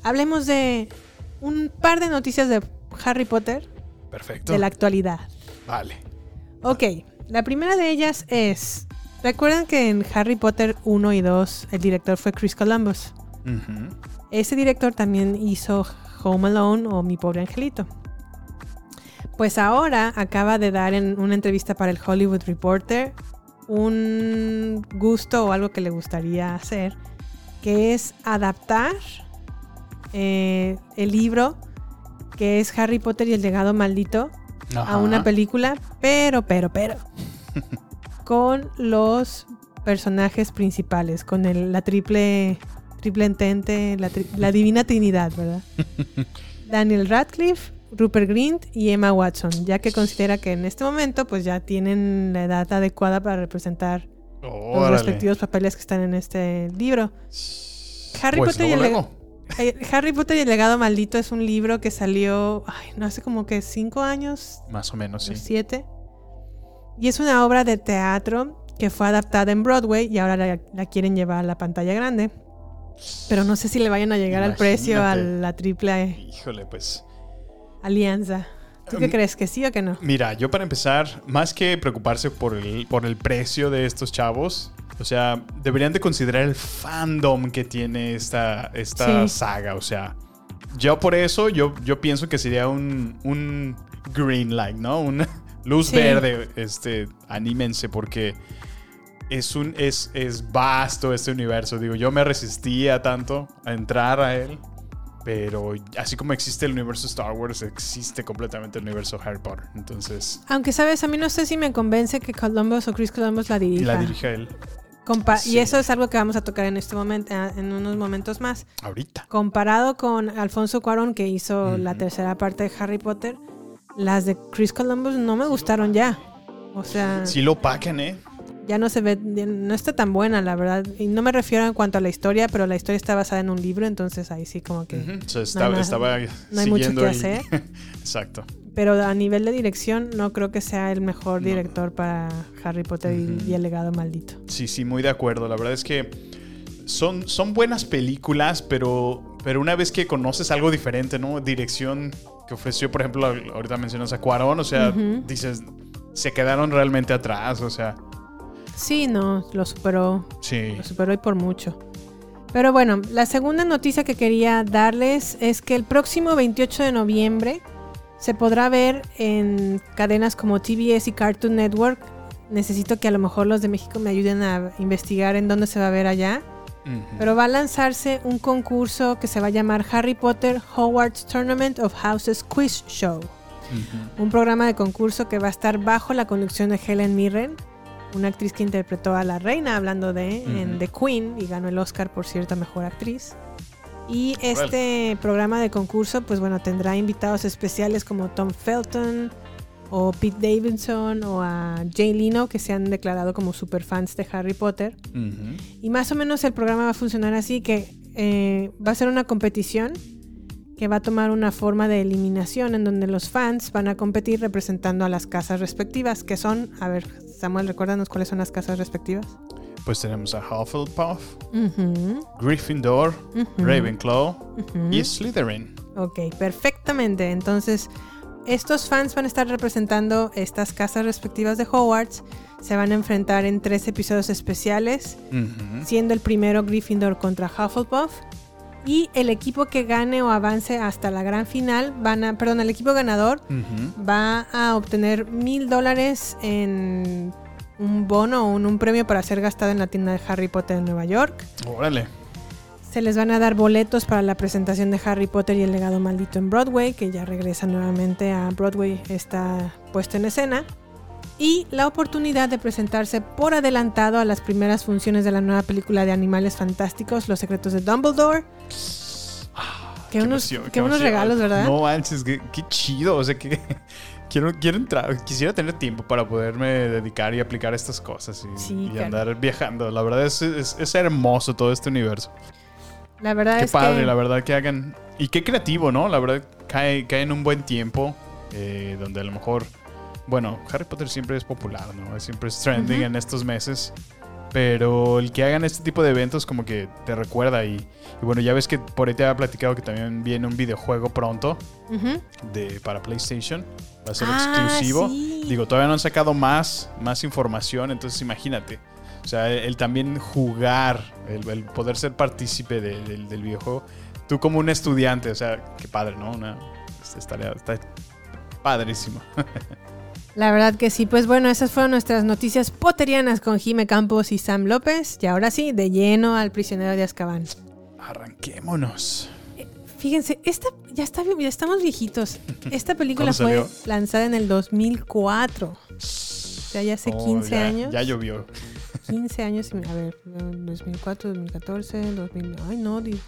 hablemos de un par de noticias de Harry Potter Perfecto. de la actualidad. Vale. Ok, la primera de ellas es, ¿recuerdan que en Harry Potter 1 y 2 el director fue Chris Columbus? Ese director también hizo Home Alone o Mi pobre angelito. Pues ahora acaba de dar en una entrevista para el Hollywood Reporter un gusto o algo que le gustaría hacer, que es adaptar eh, el libro que es Harry Potter y el legado maldito a una película, pero, pero, pero, con los personajes principales, con el- la triple, triple entente, la, tri- la divina trinidad, ¿verdad? Daniel Radcliffe, Rupert Grint y Emma Watson, ya que considera que en este momento pues ya tienen la edad adecuada para representar los Órale. respectivos papeles que están en este libro. Harry Pues Potter y el luego, leg- eh, Harry Potter y el legado maldito es un libro que salió, ay, no hace como que cinco años, Más o menos, sí. siete. Y es una obra de teatro que fue adaptada en Broadway y ahora la, la quieren llevar a la pantalla grande. Pero no sé si le vayan a llegar al precio a la triple Híjole, pues. alianza. ¿Tú qué Um, crees? ¿Que sí o que no? Mira, yo para empezar, más que preocuparse por el, por el precio de estos chavos, o sea, deberían de considerar el fandom que tiene esta, esta Sí. saga. O sea, yo por eso, yo, yo pienso que sería un, un green light, ¿no? Una luz Sí. verde, este, anímense porque es un es, es vasto este universo. Digo, yo me resistía tanto a entrar a él. Pero así como existe el universo Star Wars, existe completamente el universo Harry Potter. Entonces, Aunque, ¿sabes? A mí no sé si me convence que Columbus o Chris Columbus la dirija. la dirige él. Compa- Sí. Y eso es algo que vamos a tocar en este momento, ah, en unos momentos más. Ahorita. Comparado con Alfonso Cuarón, que hizo la tercera parte de Harry Potter, las de Chris Columbus no me gustaron ya. O sea, Sí lo pacan, ¿eh? ya no se ve, no está tan buena, la verdad. Y no me refiero en cuanto a la historia, pero la historia está basada en un libro, entonces ahí sí como que... No estaba, no hay mucho que hacer. Exacto. Pero a nivel de dirección, no creo que sea el mejor director para Harry Potter y- y el legado maldito. Sí, sí, muy de acuerdo. La verdad es que son, son buenas películas, pero, pero una vez que conoces algo diferente, ¿no? Dirección que ofreció, por ejemplo, ahorita mencionas a Cuarón, o sea, dices, se quedaron realmente atrás, o sea, Sí, no, lo superó. sí. Lo superó y por mucho. Pero bueno, la segunda noticia que quería darles es que el próximo 28 de noviembre se podrá ver en cadenas como TBS y Cartoon Network. Necesito que a lo mejor los de México me ayuden a investigar en dónde se va a ver allá. Pero va a lanzarse un concurso que se va a llamar Harry Potter Hogwarts Tournament of Houses Quiz Show. Un programa de concurso que va a estar bajo la conducción de Helen Mirren, una actriz que interpretó a la reina, hablando de en. The Queen, y ganó el Oscar por cierta mejor actriz. Y este programa de concurso, pues bueno, tendrá invitados especiales como Tom Felton o Pete Davidson o a Jay Leno, que se han declarado como superfans de Harry Potter. Y más o menos el programa va a funcionar así, que eh, va a ser una competición que va a tomar una forma de eliminación en donde los fans van a competir representando a las casas respectivas, que son, a ver, Samuel, recuérdanos cuáles son las casas respectivas. Pues tenemos a Hufflepuff, Gryffindor. Ravenclaw y Slytherin. Ok, perfectamente. Entonces, estos fans van a estar representando estas casas respectivas de Hogwarts. Se van a enfrentar en tres episodios especiales. Siendo el primero Gryffindor contra Hufflepuff. Y el equipo que gane o avance hasta la gran final, van a, perdón, el equipo ganador va a obtener mil dólares en un bono o en un premio para ser gastado en la tienda de Harry Potter en Nueva York. Órale. Se les van a dar boletos para la presentación de Harry Potter y el legado maldito en Broadway, que ya regresa nuevamente a Broadway, está puesto en escena. Y la oportunidad de presentarse por adelantado a las primeras funciones de la nueva película de Animales Fantásticos, Los Secretos de Dumbledore. Qué, unos, emoción, qué unos regalos, ¿verdad? No manches, qué, qué chido. O sea, que quiero, quiero entrar. Quisiera tener tiempo para poderme dedicar y aplicar estas cosas y, Sí, y claro. andar viajando. La verdad es, es, es hermoso todo este universo. La verdad Qué es padre, que la verdad que hagan. Y qué creativo, ¿no? La verdad cae, cae en un buen tiempo eh, donde a lo mejor. Bueno, Harry Potter siempre es popular, ¿no? Siempre es trending en estos meses. Pero el que hagan este tipo de eventos como que te recuerda y, y bueno, ya ves que por ahí te había platicado que también viene un videojuego pronto de, para PlayStation. Va a ser Ah, exclusivo. sí. Digo, todavía no han sacado más, más información, entonces imagínate. O sea, el, el también jugar, el, el poder ser partícipe de- del- del videojuego. Tú como un estudiante, o sea, qué padre, ¿no? Una, estaría, está padrísimo. La verdad que sí, pues bueno, esas fueron nuestras noticias poterianas con Jime Campos y Sam López. Y ahora sí, de lleno al prisionero de Azkaban. Arranquémonos. Fíjense, esta ya está ya estamos viejitos. Esta película ¿Cuándo fue lanzada en el 2004. O sea, ya hace Oh, 15 ya- años. Ya llovió. 15 años. A ver, 2004, 2014, 2000. Ay, no. di-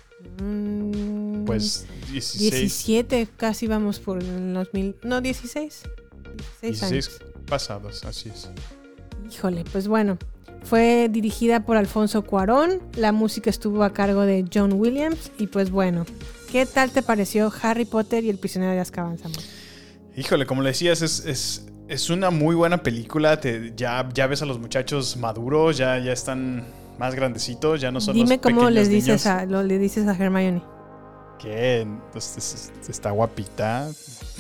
mm, Pues 16. 17, casi vamos por el 2000. No, 16. 16 años. 16 pasados, así es. Híjole, pues bueno. Fue dirigida por Alfonso Cuarón. La música estuvo a cargo de John Williams. Y pues bueno, ¿qué tal te pareció Harry Potter y el prisionero de Azkaban, Samuel? Híjole, como le decías, es, es, es una muy buena película. Te- ya, ya ves a los muchachos maduros, ya, ya están más grandecitos, ya no son Dime los cómo pequeños les dices niños. a, lo, le dices a Hermione. Entonces, está guapita.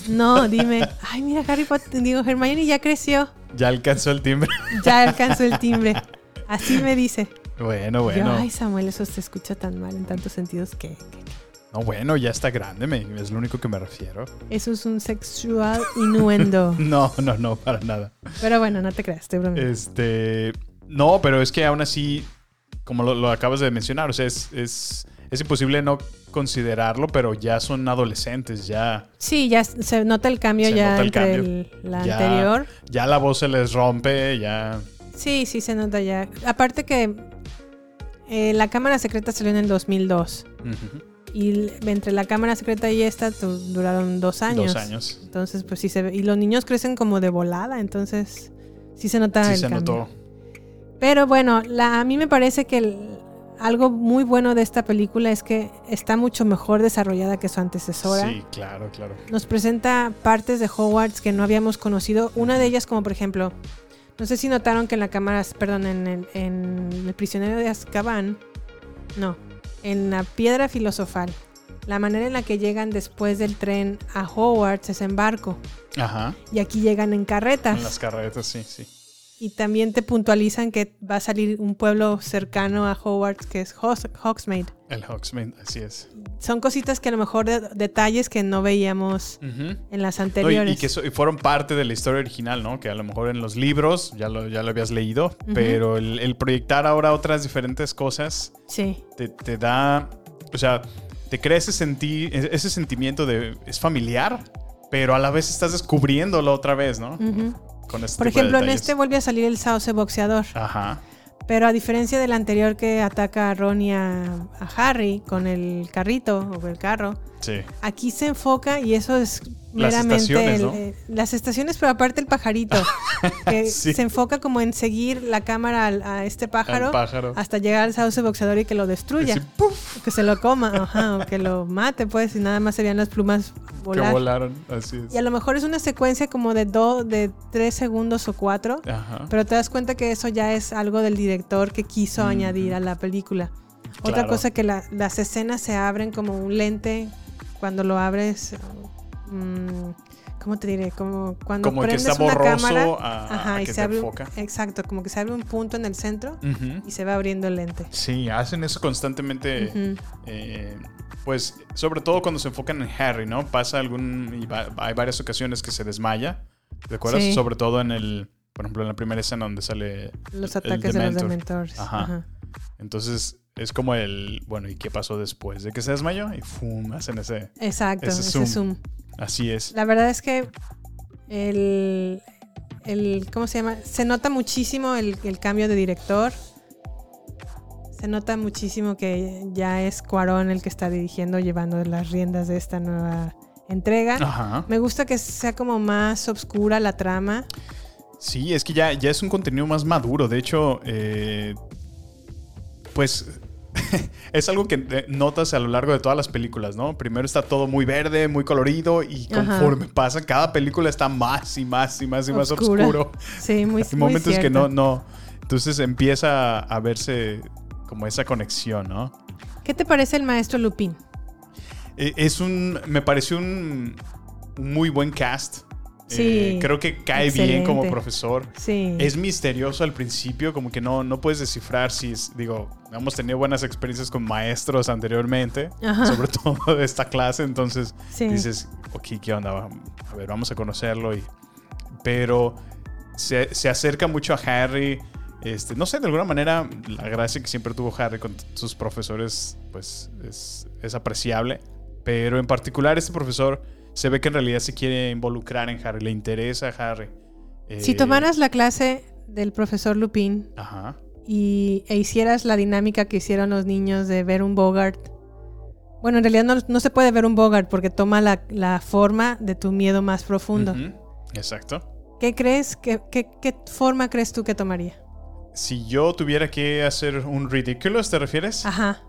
No, dime. Ay, mira, Harry Potter. Digo, Hermione ya creció. Ya alcanzó el timbre. Ya alcanzó el timbre. Así me dice. bueno, Yo, bueno. ay, Samuel, eso se escucha tan mal en tantos sentidos que, que- No, bueno, ya está grande, me- es lo único que me refiero. eso es un sexual innuendo. No, no, no, para nada. Pero bueno, no te creas, estoy bromeando. Este. No, pero es que aún así, como lo, lo acabas de mencionar, o sea, es, es, es imposible no considerarlo, pero ya son adolescentes, ya. Sí, ya se nota el cambio Se ya nota el entre cambio. el- la ya- anterior. Ya la voz se les rompe, ya. Sí, sí se nota ya. Aparte que eh, la cámara secreta salió en el 2002. Ujú. Y l- entre la cámara secreta y esta duraron dos años. Dos años. Entonces, pues sí se ve. Y los niños crecen como de volada, entonces sí se nota Sí el se cambio. notó. Pero bueno, la, a mí me parece que el- algo muy bueno de esta película es que está mucho mejor desarrollada que su antecesora. Sí, claro, claro. Nos presenta partes de Hogwarts que no habíamos conocido. Una de ellas, como por ejemplo, no sé si notaron que en la cámara, perdón, en el, en el prisionero de Azkaban, no, en la piedra filosofal, la manera en la que llegan después del tren a Hogwarts es en barco. Ajá. Y aquí llegan en carretas. En las carretas, sí, sí. Y también te puntualizan que va a salir un pueblo cercano a Hogwarts que es Hogsmeade. El Hogsmeade, así es. Son cositas que a lo mejor de- detalles que no veíamos Ujú. en las No, y- anteriores. y, que so- y fueron parte de la historia original, ¿no? Que a lo mejor en los libros ya lo, ya lo habías leído, Ujú. pero el, el proyectar ahora otras diferentes cosas Sí. te, te da, o sea, te crea ese, senti- ese sentimiento de, es familiar, pero a la vez estás descubriéndolo otra vez, ¿no? Ujú. Con este Por tipo de ejemplo, en este vuelve a salir el sauce boxeador. Ajá. Pero a diferencia del anterior que ataca a Ron y a, a Harry con el carrito o el carro, Sí. aquí se enfoca y eso es Las estaciones, el- ¿no? eh, las estaciones, pero aparte el pajarito, que Sí. se enfoca como en seguir la cámara a este pájaro, hasta llegar al sauce boxeador y que lo destruya, o que se lo coma, ajá, o que lo mate, pues, y nada más se vean las plumas Que volar. volaron, así es. Y a lo mejor es una secuencia como de dos, de tres segundos o cuatro. Ajá. Pero te das cuenta que eso ya es algo del director que quiso añadir a la película. Otra cosa que la- las escenas se abren como un lente cuando lo abres. Mm, ¿Cómo te diré? Como cuando Como que prendes está una borroso cámara. a- ajá, a y que se abre enfoca. Exacto, como que se abre un punto en el centro y se va abriendo el lente. Sí, hacen eso constantemente. Eh, pues, sobre todo cuando se enfocan en Harry, ¿no? Pasa algún. y va- hay varias ocasiones que se desmaya. ¿Te acuerdas? Sí. Sobre todo en el. Por ejemplo, en la primera escena donde sale. Los el ataques de los Dementor. dementores. Ajá. Ajá. Entonces, es como el. Bueno, ¿y qué pasó después de que se desmayó? Y ¡fum! Hacen ese. Exacto, ese zoom. Así es. La verdad es que el, el ¿cómo se llama? Se nota muchísimo el, el cambio de director. Se nota muchísimo que ya es Cuarón el que está dirigiendo, llevando las riendas de esta nueva entrega. Ajá. Me gusta que sea como más oscura la trama. Sí, es que ya, ya es un contenido más maduro. De hecho, eh, pues es algo que eh, notas a lo largo de todas las películas, ¿no? Primero está todo muy verde, muy colorido y Ajá. conforme pasa, cada película está más y más y más y más Oscura. oscuro. Sí, muy Hay momentos muy que no, no. Entonces empieza a verse como esa conexión, ¿no? ¿Qué te parece el maestro Lupin? Eh, Es un. Me pareció un, un muy buen cast. Sí, Eh, creo que cae bien como excelente. profesor. Sí. Es misterioso al principio, como que no, no puedes descifrar si es. Digo, hemos tenido buenas experiencias con maestros anteriormente, Ajá. sobre todo de esta clase. Entonces Sí. dices, ok, ¿qué onda? A ver, vamos a conocerlo. Y, pero se, se acerca mucho a Harry. Este, no sé, de alguna manera, la gracia que siempre tuvo Harry con sus profesores, pues es, es apreciable. Pero en particular, este profesor se ve que en realidad se quiere involucrar en Harry, le interesa a Harry. Si Eh, tomaras la clase del profesor Lupin, Ajá. y, e hicieras la dinámica que hicieron los niños de ver un Bogart. Bueno, en realidad no, no se puede ver un Bogart porque toma la, la forma de tu miedo más profundo. Exacto. ¿Qué crees? ¿Qué, qué, qué forma crees tú que tomaría? Si yo tuviera que hacer un Ridiculous, ¿te refieres? Ajá.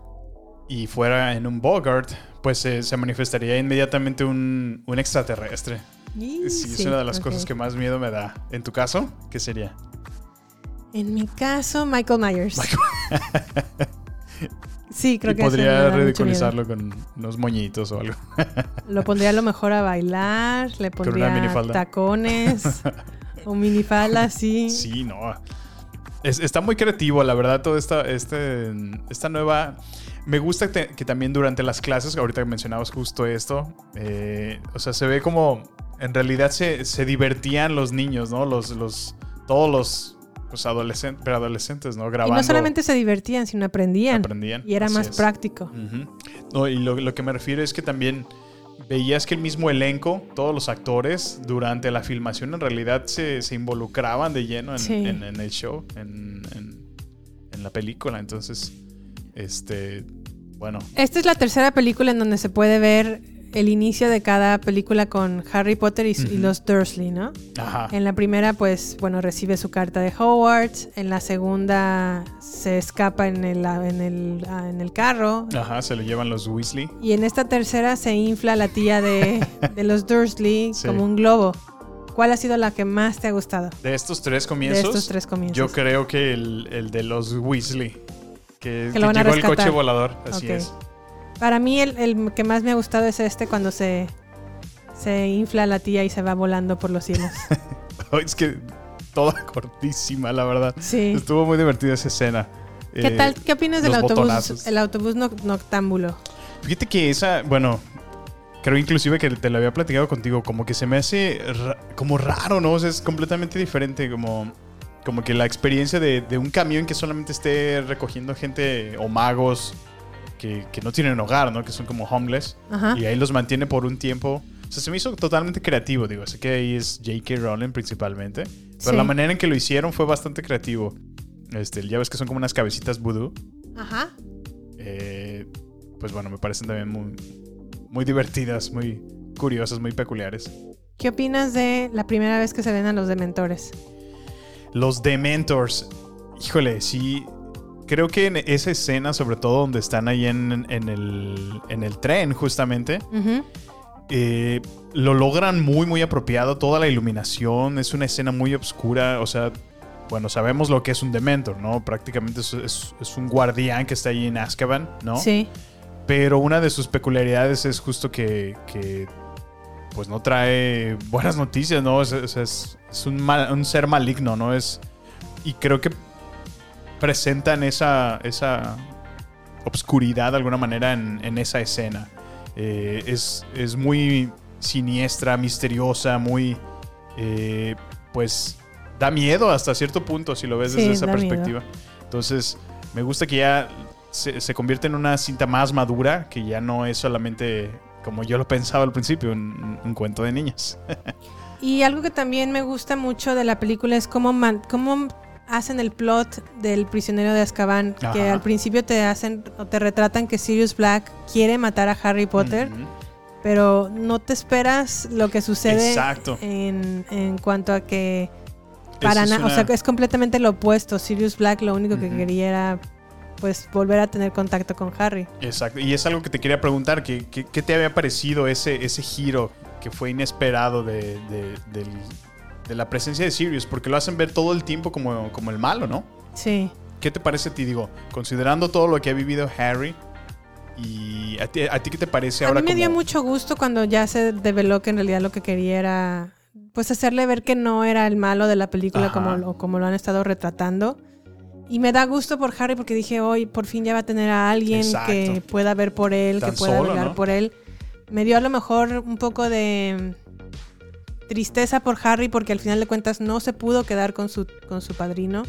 Y fuera en un Bogart, pues eh, se manifestaría inmediatamente un, un extraterrestre. Y- Sí, es sí, una de las cosas que más miedo me da. ¿En tu caso? ¿Qué sería? En mi caso, Michael Myers. sí, creo y que podría ridiculizarlo con unos moñitos o algo. Lo pondría a lo mejor a bailar, le pondría tacones o minifalda así. Sí, no. Es- está muy creativo, la verdad, toda esta, este, esta nueva... Me gusta que, que también durante las clases, ahorita que mencionabas justo esto, eh, o sea, se ve como en realidad se, se divertían los niños, ¿no? Los, los, todos los pues, adolescentes, preadolescentes, ¿no? Y Grabando. no solamente se divertían, sino aprendían. Aprendían, Y era así más es. práctico. No, y lo, lo que me refiero es que también veías que el mismo elenco, todos los actores, durante la filmación en realidad se, se involucraban de lleno en, Sí. en- en el show, en- en la película. Entonces, este, bueno, Esta es la tercera película en donde se puede ver el inicio de cada película con Harry Potter y, los Dursley, ¿no? Ajá. En la primera, pues, bueno, recibe su carta de Hogwarts. En la segunda, se escapa en el, en el, ah, en el carro. Ajá, se lo llevan los Weasley. Y en esta tercera se infla la tía de, de los Dursley Sí. como un globo. ¿Cuál ha sido la que más te ha gustado? De estos tres comienzos, estos tres comienzos. yo creo que el, el de los Weasley, que, Que que lo van a llegó el rescatar. coche volador, así es. Para mí, el, el que más me ha gustado es este cuando se, se infla la tía y se va volando por los cielos. es que toda cortísima, la verdad. Sí. Estuvo muy divertida esa escena. ¿Qué Eh, tal? ¿Qué opinas del autobús? botonazos. El autobús noc- noctámbulo. Fíjate que esa, bueno, creo inclusive que te lo había platicado contigo, como que se me hace ra- como raro, ¿no? O sea, es completamente diferente, como, como que la experiencia de, de un camión que solamente esté recogiendo gente o magos que, que no tienen hogar, ¿no? Que son como homeless. Ajá. Y ahí los mantiene por un tiempo. O sea, se me hizo totalmente creativo, digo. Sé que ahí es J.K. Rowling principalmente. Pero Sí. la manera en que lo hicieron fue bastante creativo. Este, ya ves que son como unas cabecitas voodoo. Ajá. Eh, pues bueno, me parecen también muy, muy divertidas, muy curiosas, muy peculiares. ¿Qué opinas de la primera vez que se ven a los dementores? Los Dementors. Híjole, sí. Creo que en esa escena, sobre todo donde están ahí en, en el, en el tren, justamente, eh, lo logran muy, muy apropiado. Toda la iluminación es una escena muy oscura. O sea, bueno, sabemos lo que es un Dementor, ¿no? Prácticamente es, es- es un guardián que está ahí en Azkaban, ¿no? Sí. Pero una de sus peculiaridades es justo que, que, pues no trae buenas noticias, ¿no? Es, es- un, mal- un ser maligno, ¿no? Es, y creo que presentan esa, esa obscuridad de alguna manera en, en esa escena. Eh, es, es muy siniestra, misteriosa, muy... eh, pues da miedo hasta cierto punto si lo ves Sí, desde esa miedo. perspectiva. Entonces, me gusta que ya se, se convierte en una cinta más madura, que ya no es solamente, como yo lo pensaba al principio, un, un cuento de niñas. Y algo que también me gusta mucho de la película es cómo, man- cómo hacen el plot del prisionero de Azkaban. Que al principio te hacen o te retratan que Sirius Black quiere matar a Harry Potter, pero no te esperas lo que sucede Exacto. en, en cuanto a que para es o sea, es completamente lo opuesto. Sirius Black lo único que quería era pues volver a tener contacto con Harry. Exacto. Y es algo que te quería preguntar, ¿qué, qué, qué te había parecido ese, ese giro que fue inesperado de, de- de la presencia de Sirius? Porque lo hacen ver todo el tiempo como, como el malo, ¿no? Sí. ¿Qué te parece a ti? Digo, considerando todo lo que ha vivido Harry, ¿y a ti, a ti qué te parece A ahora mí me dio mucho gusto cuando ya se develó que en realidad lo que quería era pues hacerle ver que no era el malo de la película Ajá. como, como lo han estado retratando. Y me da gusto por Harry porque dije, hoy por fin ya va a tener a alguien Exacto. que pueda ver por él, Tan que pueda solo, velar ¿no? por él. Me dio a lo mejor un poco de tristeza por Harry porque al final de cuentas no se pudo quedar con su, con su padrino.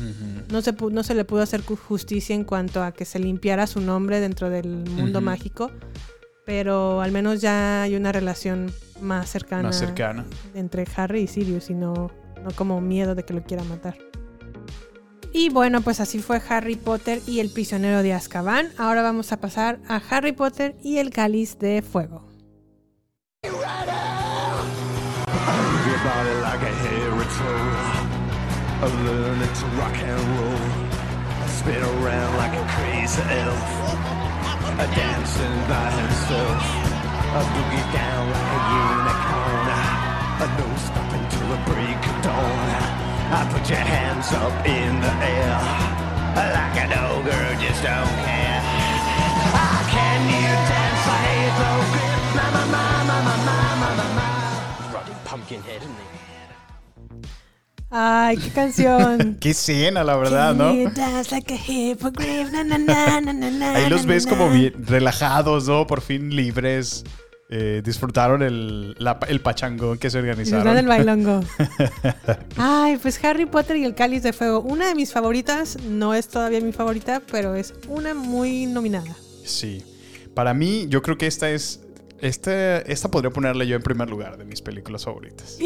No se, no se le pudo hacer justicia en cuanto a que se limpiara su nombre dentro del mundo mágico. Pero al menos ya hay una relación más cercana, Más cercana. entre Harry y Sirius y no, no como miedo de que lo quiera matar. Y bueno, pues así fue Harry Potter y el prisionero de Azkaban. Ahora vamos a pasar a Harry Potter y el cáliz de fuego. I put your hands up in the air. Like an ogre, just don't care. Ah, can you dance? I hate grip. Mama, mama, mama, mama, mama. Rotting pumpkinhead in the Ay, qué canción. Qué escena, la verdad, ¿no? You dance like a hippogriff, na, na, na, na, na, na, Ahí los ves como bien relajados, ¿no? Por fin libres. Eh, disfrutaron el, la- el pachangón que se organizaron. Del bailongo. Ay, pues Harry Potter y el cáliz de fuego. Una de mis favoritas, no es todavía mi favorita, pero es una muy nominada. Sí. Para mí, yo creo que esta es. Esta, esta podría ponerla yo en primer lugar de mis películas favoritas.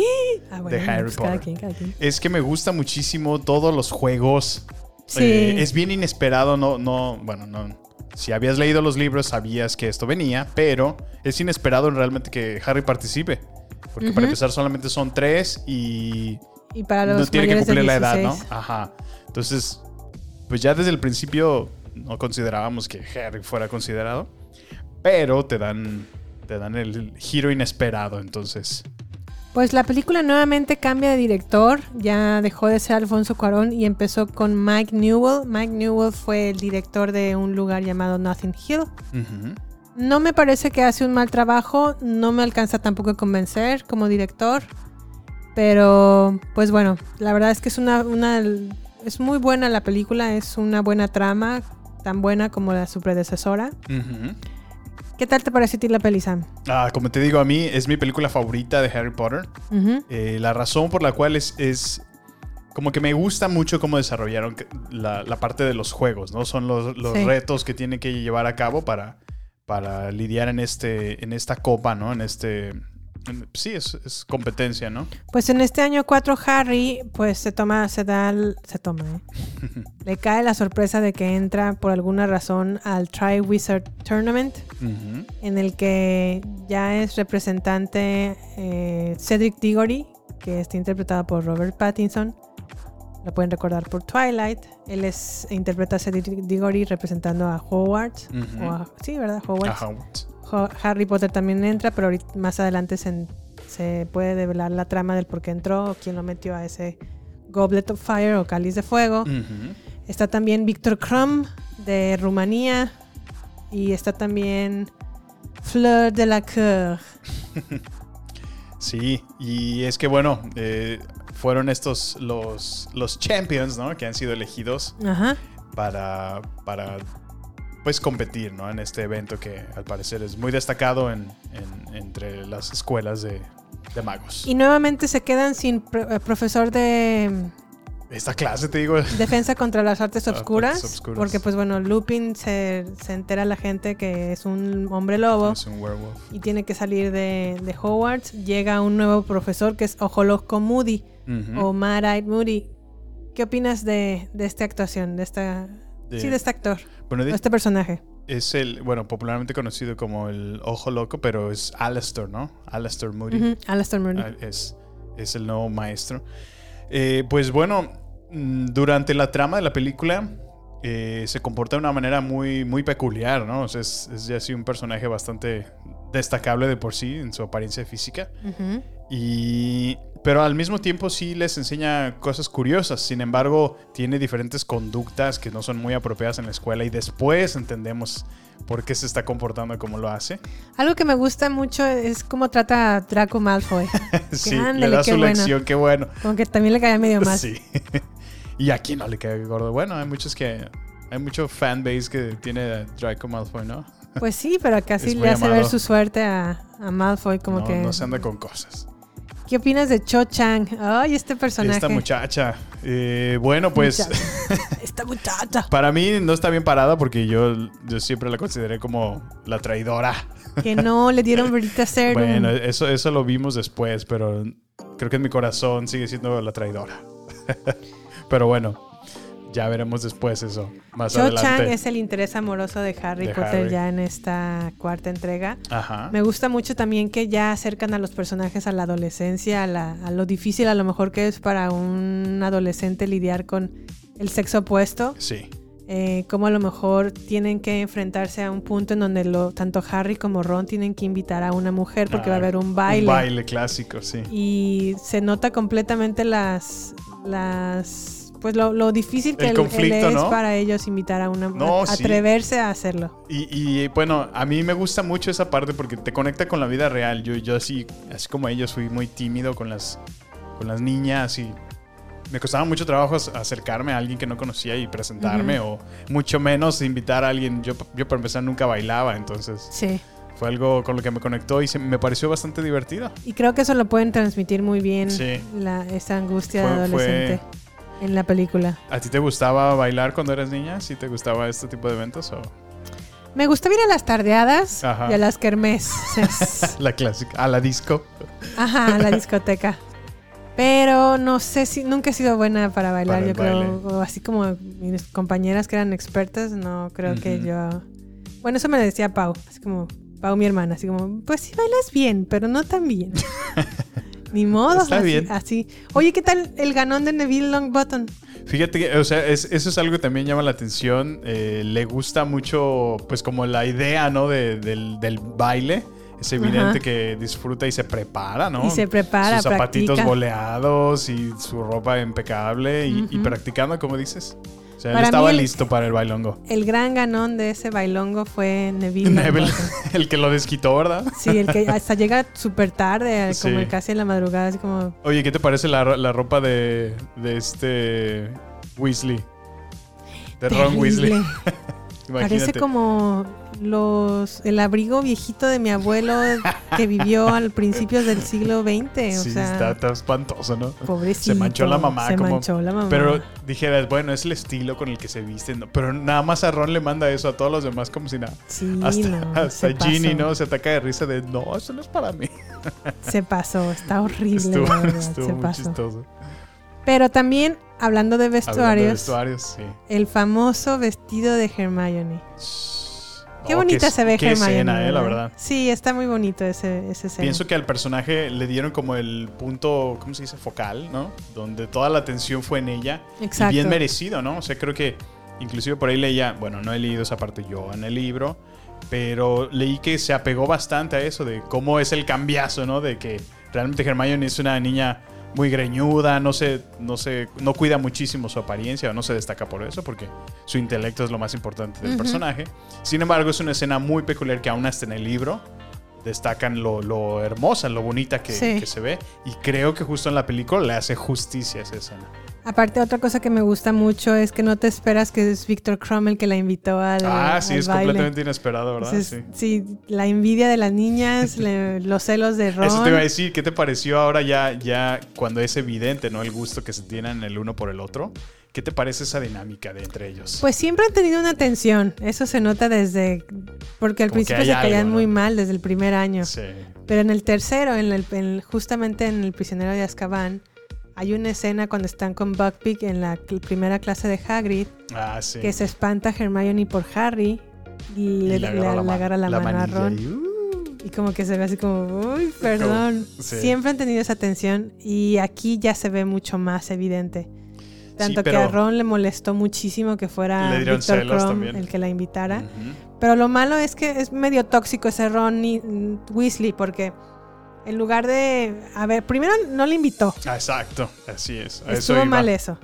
Ah, de Harry pues cada Potter. quien, cada quien. Es que me gusta muchísimo todos los juegos. Sí. Eh, es bien inesperado, no, no, bueno, no. Si habías leído los libros, sabías que esto venía, pero es inesperado realmente que Harry participe. Porque para empezar solamente son tres y Y para los no tiene que cumplir la edad, ¿no? 16. Ajá. Entonces, pues ya desde el principio no considerábamos que Harry fuera considerado, pero te dan, te dan el giro inesperado, entonces. Pues la película nuevamente cambia de director, ya dejó de ser Alfonso Cuarón y empezó con Mike Newell. Mike Newell fue el director de un lugar llamado Nothing Hill. No me parece que hace un mal trabajo, no me alcanza tampoco a convencer como director, pero pues bueno, la verdad es que es una, una es muy buena la película, es una buena trama, tan buena como la su predecesora. ¿Qué tal te parece a ti la peli, Sam? Ah, como te digo, a mí es mi película favorita de Harry Potter. Eh, la razón por la cual es, es como que me gusta mucho cómo desarrollaron la, la parte de los juegos, ¿no? Son los, los Sí. retos que tienen que llevar a cabo para, para lidiar en, este, en esta copa, ¿no? En este... sí, es, es competencia, ¿no? Pues en este año 4 Harry pues se toma, se da, el- se toma, ¿eh? Le cae la sorpresa de que entra por alguna razón al Tri Wizard Tournament, en el que ya es representante eh, Cedric Diggory, que está interpretado por Robert Pattinson. Lo pueden recordar por Twilight. Él es interpreta a Cedric Diggory representando a Hogwarts. Ujú. o a- sí, ¿verdad? Hogwarts. A Hogwarts. Harry Potter también entra, pero ahorita- más adelante se, se puede develar la trama del por qué entró o quién lo metió a ese Goblet of Fire o Cáliz de Fuego. Está también Víctor Krum de Rumanía y está también Fleur de la Cour. Sí, y es que bueno, eh, fueron estos los, los champions, ¿no? Que han sido elegidos Ajá. para, para pues competir, ¿no? En este evento que al parecer es muy destacado en, en- entre las escuelas de, de magos. Y nuevamente se quedan sin eh, profesor de Esta clase, te digo. defensa contra las artes obscuras, obscuras. porque pues bueno, Lupin se, se entera la gente que es un hombre lobo. Es un werewolf. y tiene que salir de, de Hogwarts. Llega un nuevo profesor que es Ojoloco Moody Ujú. o Mad-Eyed Moody. ¿Qué opinas de, de esta actuación? De esta, De- sí, de este actor. Bueno, de- este personaje. Es el, bueno, popularmente conocido como el ojo loco, pero es Alistair, ¿no? Alistair Moody. Alistair Moody. Ah, Es, es el nuevo maestro. Eh, pues bueno, mm, durante la trama de la película eh, se comporta de una manera muy, muy peculiar, ¿no? O sea, es, es ya así un personaje bastante destacable de por sí en su apariencia física. Y, pero al mismo tiempo sí les enseña cosas curiosas. Sin embargo, tiene diferentes conductas que no son muy apropiadas en la escuela y después entendemos por qué se está comportando como lo hace. Algo que me gusta mucho es cómo trata a Draco Malfoy. Sí, le ándale, da qué su bueno. lección, qué bueno. Como que también le cae medio mal. Sí. y a quién no le cae gordo. Bueno, hay muchos que. Hay mucho fanbase que tiene Draco Malfoy, ¿no? Pues sí, pero casi le hace ver amado. su suerte a, a Malfoy. Como no, que. no se anda con cosas. ¿Qué opinas de Cho Chang? Ay, este personaje. Esta muchacha. eh, bueno, pues. Muchacha. Esta muchacha. Para mí no está bien parada porque yo, yo siempre la consideré como la traidora. Que no le dieron Verita Serum. Bueno, eso, eso lo vimos después, pero creo que en mi corazón sigue siendo la traidora. pero bueno, ya veremos después eso, más Cho Chang es el interés amoroso de Harry De Potter Harry. ya en esta cuarta entrega. Ajá. Me gusta mucho también que ya acercan a los personajes a la adolescencia, a, la- a lo difícil a lo mejor que es para un adolescente lidiar con el sexo opuesto. Sí. Eh, como a lo mejor tienen que enfrentarse a un punto en donde lo, tanto Harry como Ron tienen que invitar a una mujer porque va a Ah, haber un baile. Un baile clásico, sí. Y se nota completamente las. las pues lo, lo difícil que El conflicto, es ¿no? para ellos invitar a una No, a- sí. atreverse a hacerlo. Y, y, bueno, a mí me gusta mucho esa parte porque te conecta con la vida real. Yo, yo así, así como ellos, fui muy tímido con las, con las niñas y me costaba mucho trabajo ac- acercarme a alguien que no conocía y presentarme o mucho menos invitar a alguien. Yo, yo para empezar nunca bailaba, entonces Sí. fue algo con lo que me conectó y se- me pareció bastante divertido. Y creo que eso lo pueden transmitir muy bien Sí. la, esa angustia de Fue- adolescente en la película. ¿A ti te gustaba bailar cuando eras niña? ¿Sí te gustaba este tipo de eventos? O Me gusta ir a las tardeadas Ajá. y a las kermés. la clásica, a la disco. Ajá, a la discoteca. Pero no sé si nunca he sido buena para bailar, Para yo creo. así como mis compañeras que eran expertas, no creo que yo. Bueno, eso me lo decía Pau, así como Pau, mi hermana, así como, pues sí bailas bien, pero no tan bien. Ni modo. Está así, bien. así. Oye, ¿qué tal el ganón de Neville Longbottom? Fíjate que, o sea, es- eso es algo que también llama la atención. Eh, le gusta mucho, pues, como la idea, ¿no? De- del, del baile. Es evidente Ajá. que disfruta y se prepara, ¿no? Y se prepara, Sus zapatitos practica. boleados y su ropa impecable y, y practicando, como dices. O sea, él estaba el- listo para el bailongo. El gran ganón de ese bailongo fue Neville. Neville, el que lo desquitó, ¿verdad? Sí, el que hasta llega súper tarde, Sí. como casi en la madrugada, así como... Oye, ¿qué te parece la, la ropa de, de este Weasley? De Ron. Weasley. Parece como los el abrigo viejito de mi abuelo que vivió al principios del siglo XX. O Sí, sea, está, está espantoso, ¿no? pobrecito. Se manchó la mamá. Se como- manchó la mamá. Pero dijeras, bueno, es el estilo con el que se visten. ¿no? Pero nada más a Ron le manda eso a todos los demás como si nada. Sí, hasta no, hasta Ginny, pasó. ¿no? Se ataca de risa de, no, eso no es para mí. se pasó, está horrible. estuvo la verdad, estuvo se muy pasó. chistoso. Pero también, hablando de Hablando de vestuarios, sí. el famoso vestido de Hermione. Qué Oh, bonita se ve qué Hermione. escena, eh, la verdad. Sí, está muy bonito ese, ese escena. Pienso que al personaje le dieron como el punto, ¿cómo se dice? Focal, ¿no? Donde toda la atención fue en ella. Exacto. Y bien merecido, ¿no? O sea, creo que inclusive por ahí leía, bueno, no he leído esa parte yo en el libro, pero leí que se apegó bastante a eso, de cómo es el cambiazo, ¿no? De que realmente Hermione es una niña muy greñuda, no se, no se, no cuida muchísimo su apariencia, o no se destaca por eso, porque su intelecto es lo más importante del personaje. Sin embargo, es una escena muy peculiar que aún hasta en el libro destacan lo, lo hermosa, lo bonita que, Sí. que se ve. Y creo que justo en la película le hace justicia a esa escena. Aparte, otra cosa que me gusta mucho es que no te esperas que es Víctor Cromwell que la invitó al, ah, sí, al es baile. completamente inesperado, ¿verdad? Entonces, sí. sí, la envidia de las niñas, le- los celos de Ron. Eso te iba a decir, ¿qué te pareció ahora ya, ya cuando es evidente, ¿no? El gusto que se tienen el uno por el otro. ¿Qué te parece esa dinámica de entre ellos? Pues siempre han tenido una tensión. Eso se nota desde. Porque al Como principio se caían algo, ¿no? muy mal desde el primer año. Sí. Pero en el tercero, en el, en- justamente en El prisionero de Azkaban, hay una escena cuando están con Buckbeak en la cl- primera clase de Hagrid Ah, sí. que se espanta Hermione por Harry y le, le le- agarra la le mano- agarra la, la mano a Ron. y, uh. Y como que se ve así como, uy, perdón. sí. Siempre han tenido esa tensión y aquí ya se ve mucho más evidente. Tanto que a Ron le molestó muchísimo que fuera Victor también. el que la invitara. Pero lo malo es que es medio tóxico ese Ron y- mm, Weasley porque en lugar de... A ver, primero no le invitó. Ah, exacto, así es. a Estuvo mal eso.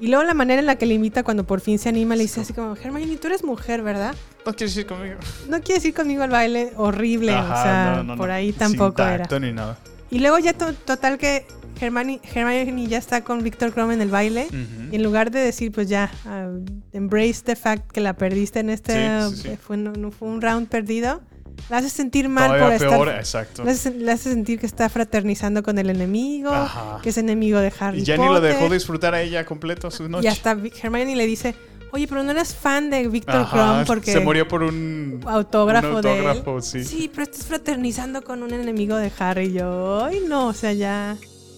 Y luego la manera en la que le invita cuando por fin se anima, le dice así como, Hermione, tú eres mujer, ¿verdad? No quieres ir conmigo. No quieres ir conmigo al baile, horrible. Ajá, o sea, no, no, no. por ahí Sin tampoco era. tacto ni nada. Y luego ya to- total que Hermione, Hermione ya está con Victor Crumb en el baile. Y en lugar de decir, pues ya, uh, embrace the fact que la perdiste en este, Sí, sí, sí. Fue, no, no fue un round perdido, la hace sentir mal Todavía por peor, estar... exacto. Le hace, hace sentir que está fraternizando con el enemigo, Ajá. que es enemigo de Harry Y ya Potter. ni lo dejó disfrutar a ella completo su noche. Y hasta Hermione le dice, oye, pero no eres fan de Victor Crumb porque... Se murió por un autógrafo, un de él. sí. Sí, pero estás fraternizando con un enemigo de Harry. Y yo, ay, no, o sea, ya.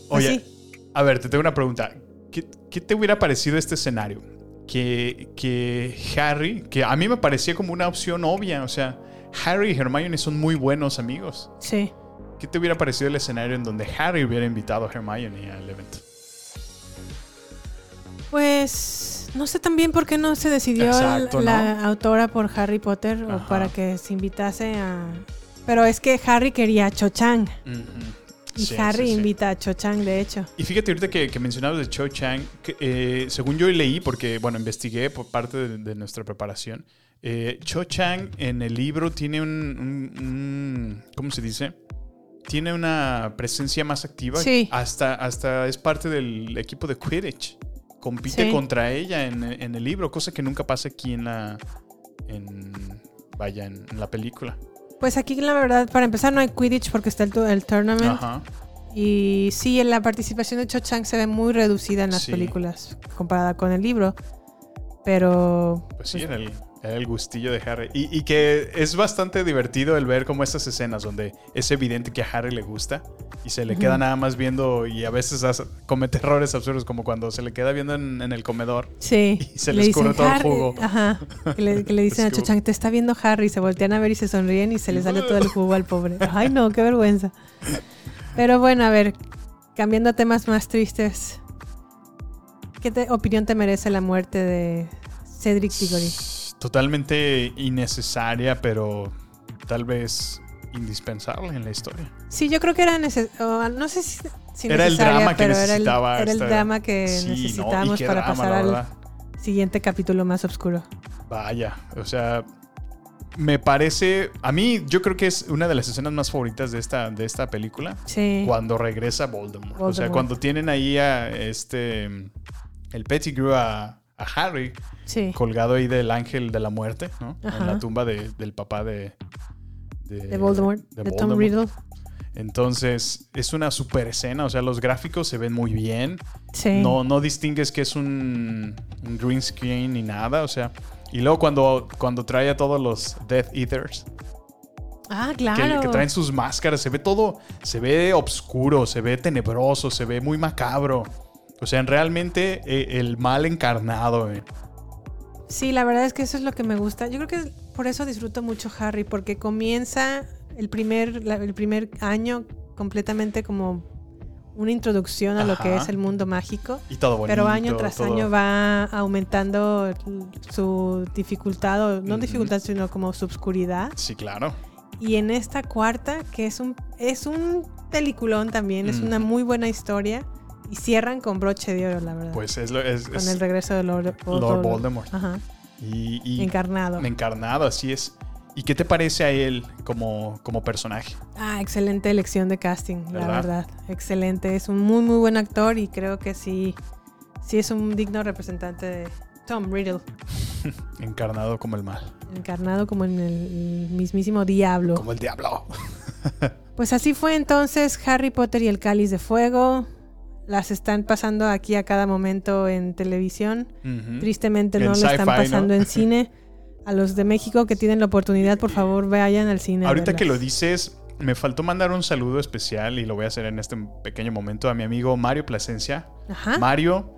Oye, Así. a ver, te tengo una pregunta. ¿Qué, qué te hubiera parecido este escenario? que, que Harry, que a mí me parecía como una opción obvia, o sea, Harry y Hermione son muy buenos amigos. Sí. ¿Qué te hubiera parecido el escenario en donde Harry hubiera invitado a Hermione al evento? Pues no sé también por qué no se decidió Exacto, la ¿no? autora por Harry Potter o para que se invitase a... Pero es que Harry quería a Cho Chang y Sí, Harry sí, sí. invita a Cho Chang, de hecho. Y fíjate ahorita que, que mencionabas de Cho Chang, que, eh, según yo leí, porque bueno, investigué por parte de, de nuestra preparación, eh, Cho Chang en el libro tiene un, un- un- ¿cómo se dice? Tiene una presencia más activa. Sí. Hasta, hasta es parte del equipo de Quidditch. Compite Sí. contra ella en, en el libro, cosa que nunca pasa aquí en la, en, vaya, en, en la película. Pues aquí la verdad, para empezar no hay Quidditch porque está el, tournament. Ajá. Y sí, la participación de Cho Chang se ve muy reducida en las Sí. películas comparada con el libro. Pero Pues sí, era el, era el gustillo de Harry. Y, y que es bastante divertido el ver como estas escenas donde es evidente que a Harry le gusta y se le queda nada más viendo y a veces hace- comete errores absurdos como cuando se le queda viendo en, en el comedor sí. y se le le escurre todo el "Harry", jugo. Ajá. Que le, que le dicen a Cho Escurre. Chang, te está viendo Harry. Y se voltean a ver y se sonríen y se le sale todo el jugo al pobre. Ay, no, qué vergüenza. Pero bueno, a ver, cambiando a temas más tristes. ¿Qué te- opinión te merece la muerte de Cedric Diggory? Totalmente innecesaria, pero tal vez indispensable en la historia. Sí, yo creo que era necesario. No sé si, si Era el drama que pero era el- necesitaba Era el, drama que necesitábamos para drama, pasar al siguiente capítulo más oscuro. Vaya, o sea, me parece, a mí yo creo que es una de las escenas más favoritas de esta, de esta película. Sí. Cuando regresa Voldemort. O sea, Voldemort. cuando tienen ahí a este, el Pettigrew a, a Harry Sí. colgado ahí del ángel de la muerte, ¿no? Ajá. En la tumba de- del papá de... De Voldemort, de, Tom. Riddle. Entonces, es una super escena. O sea, los gráficos se ven muy bien. Sí. No, no distingues que es un, un green screen ni nada. O sea, y luego cuando, cuando trae a todos los Death Eaters, Ah, que, claro. que traen sus máscaras, se ve todo, se ve oscuro, se ve tenebroso, se ve muy macabro. O sea, realmente eh, el mal encarnado. eh. Sí, la verdad es que eso es lo que me gusta. Yo creo que por eso disfruto mucho Harry, porque comienza el primer, la- el primer año completamente como una introducción a lo que es el mundo mágico. Y todo bonito. Pero año tras todo- año va aumentando su dificultad, o no dificultad, sino como su obscuridad. Sí, claro. Y en esta cuarta, que es un, es un peliculón también, es Ujú. una muy buena historia. Y cierran con broche de oro, la verdad. Pues es lo es, con es el regreso de Lord, Lord Voldemort. Ajá. Y, y- Encarnado. Encarnado, así es. ¿Y qué te parece a él como, como personaje? Ah, excelente elección de casting, la ¿Verdad? verdad. Excelente. Es un muy, muy buen actor y creo que sí, sí es un digno representante de Tom Riddle, Encarnado como el mal. encarnado como en el mismísimo diablo. Como el diablo. Pues así fue entonces Harry Potter y el Cáliz de Fuego. Las están pasando aquí a cada momento en televisión. Tristemente En no lo están pasando en cine. A los de México que tienen la oportunidad, por favor, vayan al cine. Ahorita que lo dices, me faltó mandar un saludo especial y lo voy a hacer en este pequeño momento a mi amigo Mario Plasencia. Ajá. Mario,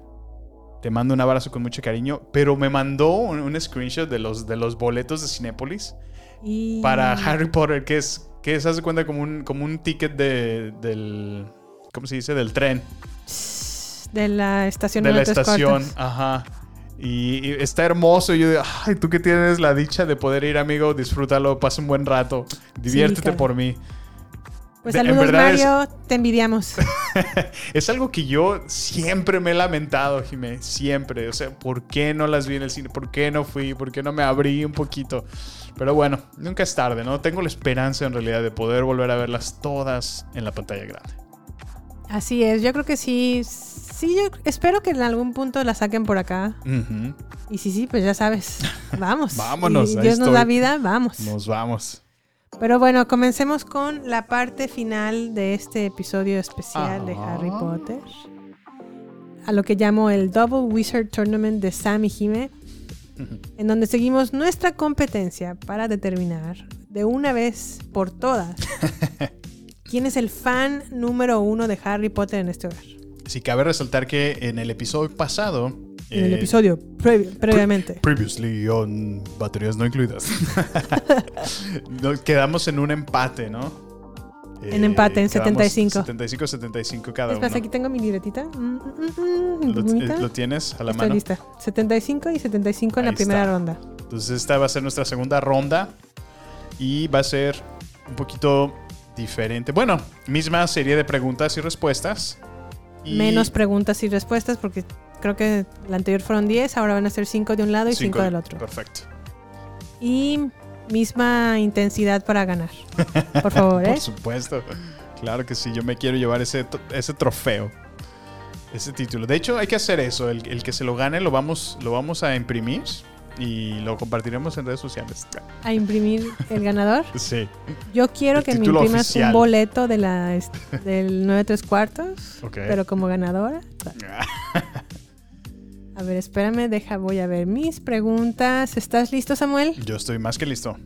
te mando un abrazo con mucho cariño, pero me mandó un, un screenshot de los, de los boletos de Cinépolis Y- para Harry Potter, que es, que haz de cuenta, como un, como un ticket de, del, ¿cómo se dice? Del tren. De la estación de la estación, ajá. Y, y está hermoso. Y yo digo, ay, tú que tienes la dicha de poder ir, amigo, disfrútalo, pasa un buen rato, diviértete por mí. Pues De- saludos, es- Mario. Te envidiamos. Es algo que yo siempre me he lamentado, Jimé, siempre. O sea, ¿por qué no las vi en el cine? ¿Por qué no fui? ¿Por qué no me abrí un poquito? Pero bueno, nunca es tarde, ¿no? Tengo la esperanza en realidad de poder volver a verlas todas en la pantalla grande. Así es. Yo creo que sí. Sí, yo espero que en algún punto la saquen por acá. Y sí, sí, pues ya sabes. Vamos. Vámonos, Y Dios nos da vida, vamos. Nos vamos. Pero bueno, comencemos con la parte final de este episodio especial de Ah. Harry Potter. A lo que llamo el Double Wizard Tournament de Sam y Jime, en donde seguimos nuestra competencia para determinar de una vez por todas quién es el fan número uno de Harry Potter en este hogar. Sí, cabe resaltar que en el episodio pasado En el Eh, episodio previ- previamente. Previously on baterías no incluidas. Nos quedamos en un empate, ¿no? En empate, en 75. 75-75 cada Es más, uno. aquí tengo mi libretita. Mm, mm, mm, ¿Lo, eh, lo tienes a la Estoy mano? lista. 75 y 75 en Ahí la primera está. ronda. Entonces esta va a ser nuestra segunda ronda y va a ser un poquito diferente. Bueno, misma serie de preguntas y respuestas. Y Menos preguntas y respuestas porque creo que la anterior fueron 10, ahora van a ser 5 de un lado y 5 cinco- del otro. Perfecto. Y misma intensidad para ganar. Por favor, ¿eh? Por supuesto. Claro que sí, yo me quiero llevar ese, ese trofeo. Ese título. De hecho, hay que hacer eso. El, el que se lo gane lo vamos, lo vamos a imprimir y lo compartiremos en redes sociales. A imprimir el ganador. Sí. Yo quiero El que me imprimas oficial. un boleto de la, del 9 3 cuartos, pero como ganadora. A ver, espérame, deja, voy a ver mis preguntas. ¿Estás listo, Samuel? Yo estoy más que listo.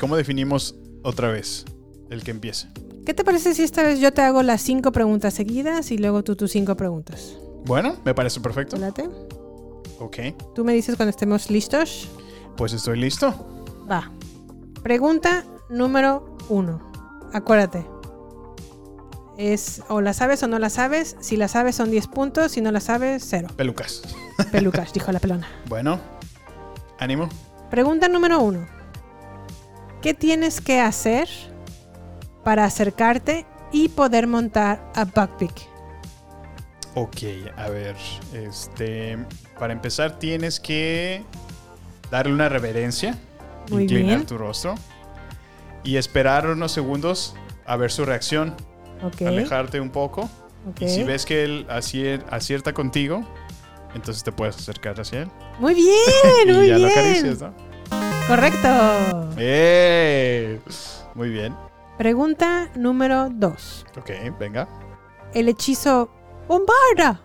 ¿Cómo definimos otra vez el que empiece? ¿Qué te parece si esta vez yo te hago las cinco preguntas seguidas y luego tú tus cinco preguntas? Bueno, me parece perfecto. ¿Te late? Ok. Tú me dices cuando estemos listos. Pues estoy listo. Va. Pregunta número uno. Acuérdate. Es o la sabes o no la sabes. Si la sabes son 10 puntos. Si no la sabes, cero. Pelucas. Pelucas, dijo la pelona. Bueno, ánimo. Pregunta número uno. ¿Qué tienes que hacer para acercarte y poder montar a Buckbeak? Ok, a ver. Este. Para empezar, tienes que darle una reverencia. Muy inclinar bien. tu rostro. Y esperar unos segundos a ver su reacción. Alejarte un poco. Y si ves que él acier- acierta contigo, entonces te puedes acercar hacia él. Muy bien, y muy ya lo bien. acaricias, ¿no? Correcto. ¡Eh! Muy bien. Pregunta número dos. Ok, venga. El hechizo Bombarda.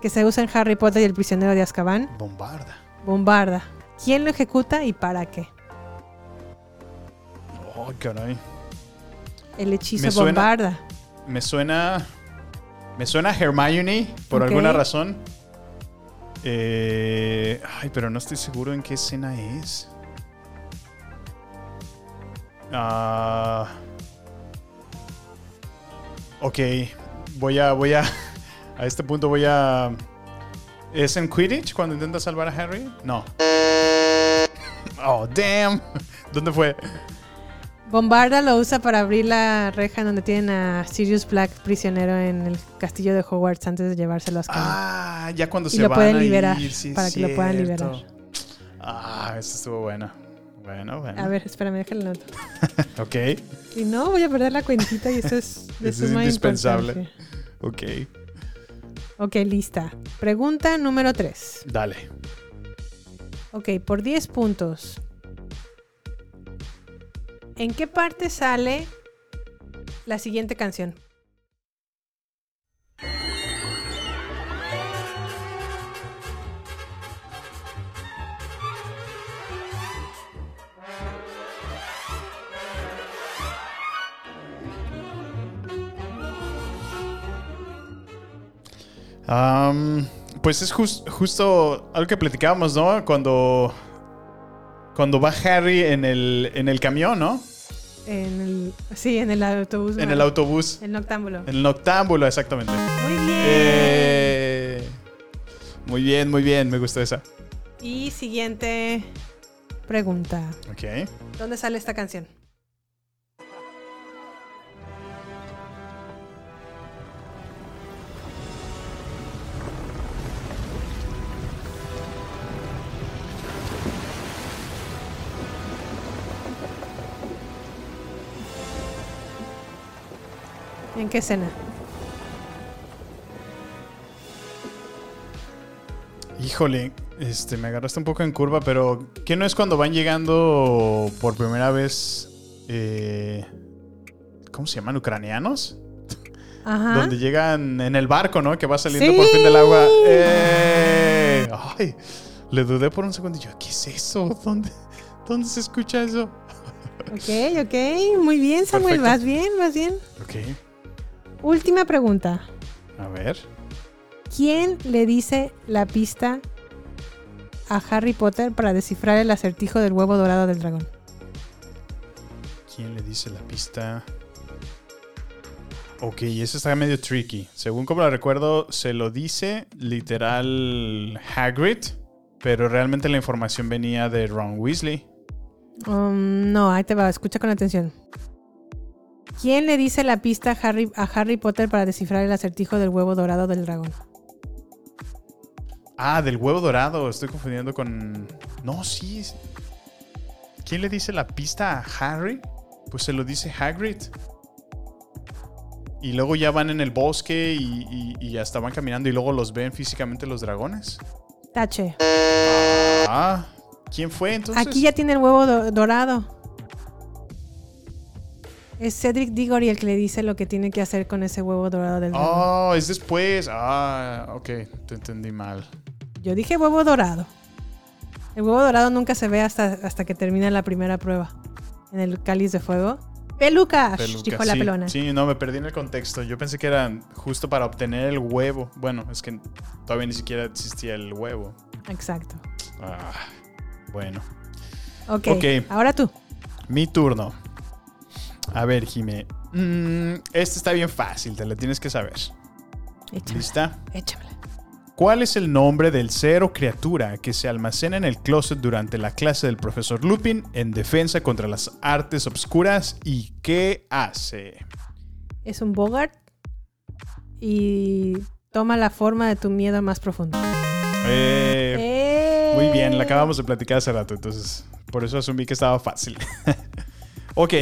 Que se usa en Harry Potter y el prisionero de Azkaban. Bombarda. Bombarda. ¿Quién lo ejecuta y para qué? Oh, caray. El hechizo Me suena- Bombarda. Me suena. Me suena a Hermione por alguna razón. Eh, ay, pero no estoy seguro en qué escena es. Ah. ok, voy a, voy a, a este punto voy a. ¿Es en Quidditch cuando intenta salvar a Harry? No. Oh, damn. ¿Dónde fue? Bombarda lo usa para abrir la reja en donde tienen a Sirius Black prisionero en el castillo de Hogwarts antes de llevárselo a Azkaban. Ah, ya cuando y se lo van pueden a liberar ir, sí, para que lo puedan cierto. liberar. Ah, esta estuvo buena. Bueno, bueno. A ver, espérame, déjale la nota. Ok. Si no, voy a perder la cuentita y esto es, Eso es indispensable. Ok. Ok, lista. Pregunta número 3. Dale. Ok, por 10 puntos. ¿En qué parte sale la siguiente canción? Pues es jus- justo algo que platicábamos, ¿no? Cuando. Cuando va Harry en el, en el camión, ¿no? En el, sí, en el autobús. En ¿no? el autobús. El noctámbulo. En el noctámbulo, exactamente. Muy bien. Eh, muy bien, muy bien. Me gustó esa. Y siguiente pregunta. Ok. ¿Dónde sale esta canción? ¿En qué escena? Híjole, este, me agarraste un poco en curva, pero ¿qué no es cuando van llegando por primera vez? eh, ¿Cómo se llaman? ¿Ucranianos? Ajá. Donde llegan en el barco, ¿no? Que va saliendo ¡Sí! por fin del agua. ¡Eh! Ay, le dudé por un segundo y yo, ¿qué es eso? ¿Dónde, dónde se escucha eso? Ok, ok. Muy bien, Samuel. Perfecto. Vas bien, vas bien. Ok, Última pregunta. a ver. ¿Quién le dice la pista a Harry Potter para descifrar el acertijo del huevo dorado del dragón? ¿Quién le dice la pista? Ok, eso está medio tricky. Según como lo recuerdo, se lo dice literal Hagrid, pero realmente la información venía de Ron Weasley. Um, no, ahí te va, escucha con atención. ¿Quién le dice la pista a Harry, a Harry Potter para descifrar el acertijo del huevo dorado del dragón? Ah, del huevo dorado. Estoy confundiendo con. No, sí. ¿Quién le dice la pista a Harry? Pues se lo dice Hagrid. Y luego ya van en el bosque y, y- y ya estaban caminando y luego los ven físicamente los dragones. Tache. Ah, ¿quién fue entonces? Aquí ya tiene el huevo do- dorado. Es Cedric Diggory el que le dice lo que tiene que hacer con ese huevo dorado del dragón. Oh, es después. Ah, ok, te entendí mal. Yo dije huevo dorado. El huevo dorado nunca se ve hasta, hasta que termina la primera prueba. En el cáliz de fuego. Peluca, Peluca, dijo la sí, pelona. Sí, no, me perdí en el contexto. Yo pensé que era justo para obtener el huevo. Bueno, es que todavía ni siquiera existía el huevo. Exacto. Ah, bueno. Ok, Ok. ahora tú. Mi turno. A ver, Jime. Mm, este está bien fácil, te lo tienes que saber. Échamela, ¿Lista? échamela. ¿Cuál es el nombre del ser o criatura que se almacena en el closet durante la clase del profesor Lupin en defensa contra las artes obscuras y qué hace? Es un Bogart y toma la forma de tu miedo más profundo. Eh, ¡Eh! Muy bien, la acabamos de platicar hace rato, entonces por eso asumí que estaba fácil. ok,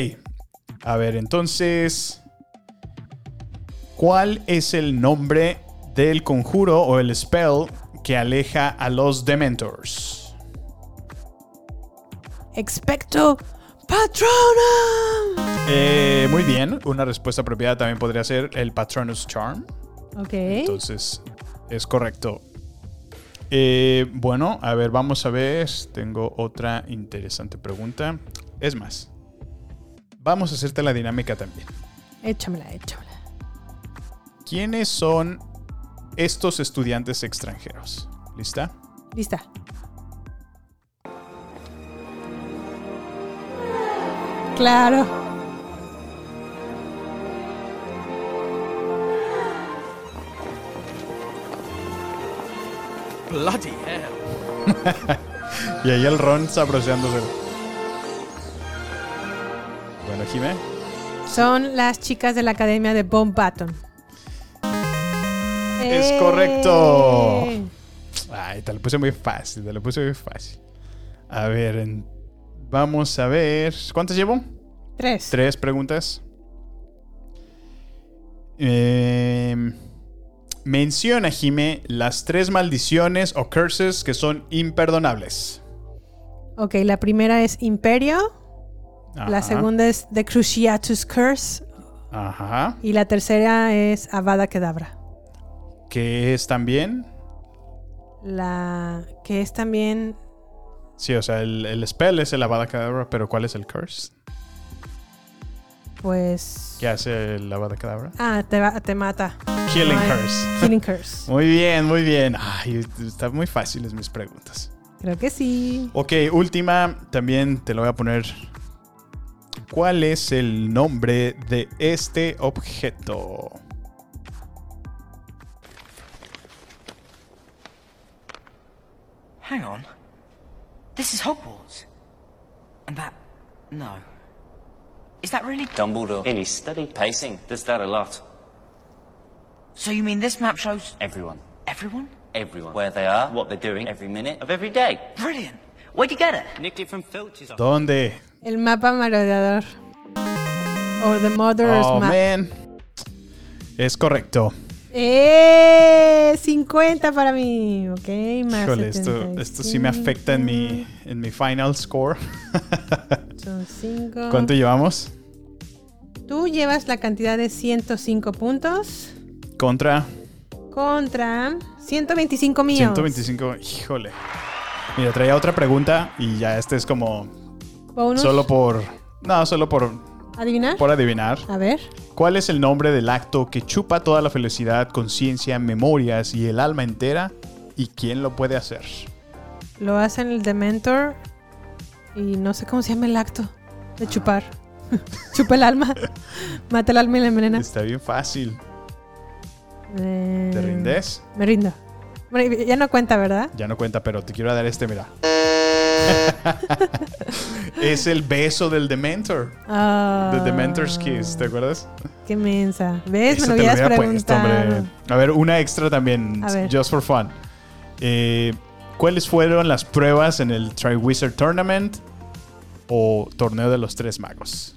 a ver, entonces, ¿cuál es el nombre del conjuro o el spell que aleja a los Dementors? Expecto Patronum. Eh, muy bien, una respuesta apropiada también podría ser el Patronus Charm. Ok. Entonces, es correcto. Eh, bueno, a ver, vamos a ver. Tengo otra interesante pregunta. Es más, vamos a hacerte la dinámica también. Échamela, échamela. ¿Quiénes son estos estudiantes extranjeros? ¿Lista? Lista. Claro. Bloody hell. y ahí el Ron sabroseándose. Bueno, Jimé. Son las chicas de la academia de Bomb Baton. Es ¡Eh! correcto. Ay, te lo puse muy fácil, te lo puse muy fácil. A ver, en- vamos a ver. ¿Cuántas llevo? Tres. Tres preguntas. Eh, menciona, Jime, las tres maldiciones o curses que son imperdonables. Ok, la primera es Imperio. La segunda es The Cruciatus Curse. Ajá. Y la tercera es Avada Kedavra. Que es también. La que es también. Sí, o sea, el, el spell es el Avada Kedavra, pero ¿cuál es el curse? Pues. ¿Qué hace el Avada Kedavra? Ah, te, va- te mata. Killing curse. Killing Curse. Muy bien, muy bien. Ay, están muy fáciles mis preguntas. Creo que sí. Ok, última, también te lo voy a poner. ¿Cuál es el nombre de este objeto? Hang on. This is Hogwarts. And that. No. Is that really. Dumbledore, in his study pacing, does that a lot. So you mean this map shows. Everyone. Everyone? Everyone. Where they are, what they're doing, every minute of every day. Brilliant. Where'd you get it? Nicked it from Filch's office. ¿Dónde? El mapa merodeador. O The Mother's Oh, Map. man. Es correcto. ¡Eh! 50 para mí. Ok, más. Híjole, esto, esto sí me afecta en mi, en mi final score. Son 5. ¿Cuánto llevamos? Tú llevas la cantidad de 105 puntos Contra contra 125 míos. 125. Híjole. Mira, traía otra pregunta y ya este es como Bonus. solo por... No, solo por ¿Adivinar? Por adivinar. A ver. ¿Cuál es el nombre del acto que chupa toda la felicidad, conciencia, memorias y el alma entera? ¿Y quién lo puede hacer? Lo hacen el Dementor y no sé cómo se llama el acto de chupar. Chupa el alma. Mata el alma y la envenena. Está bien fácil. Eh, ¿Te rindes? Me rindo. Bueno, ya no cuenta, ¿verdad? Ya no cuenta, pero te quiero dar este, mira. es el beso del Dementor. Ah. The Dementor's Kiss, ¿te acuerdas? Qué mensa. ¿Ves? Eso me lo habías puesto, preguntado. A ver, una extra también, just for fun. Eh, ¿Cuáles fueron las pruebas en el Triwizard Tournament o Torneo de los Tres Magos?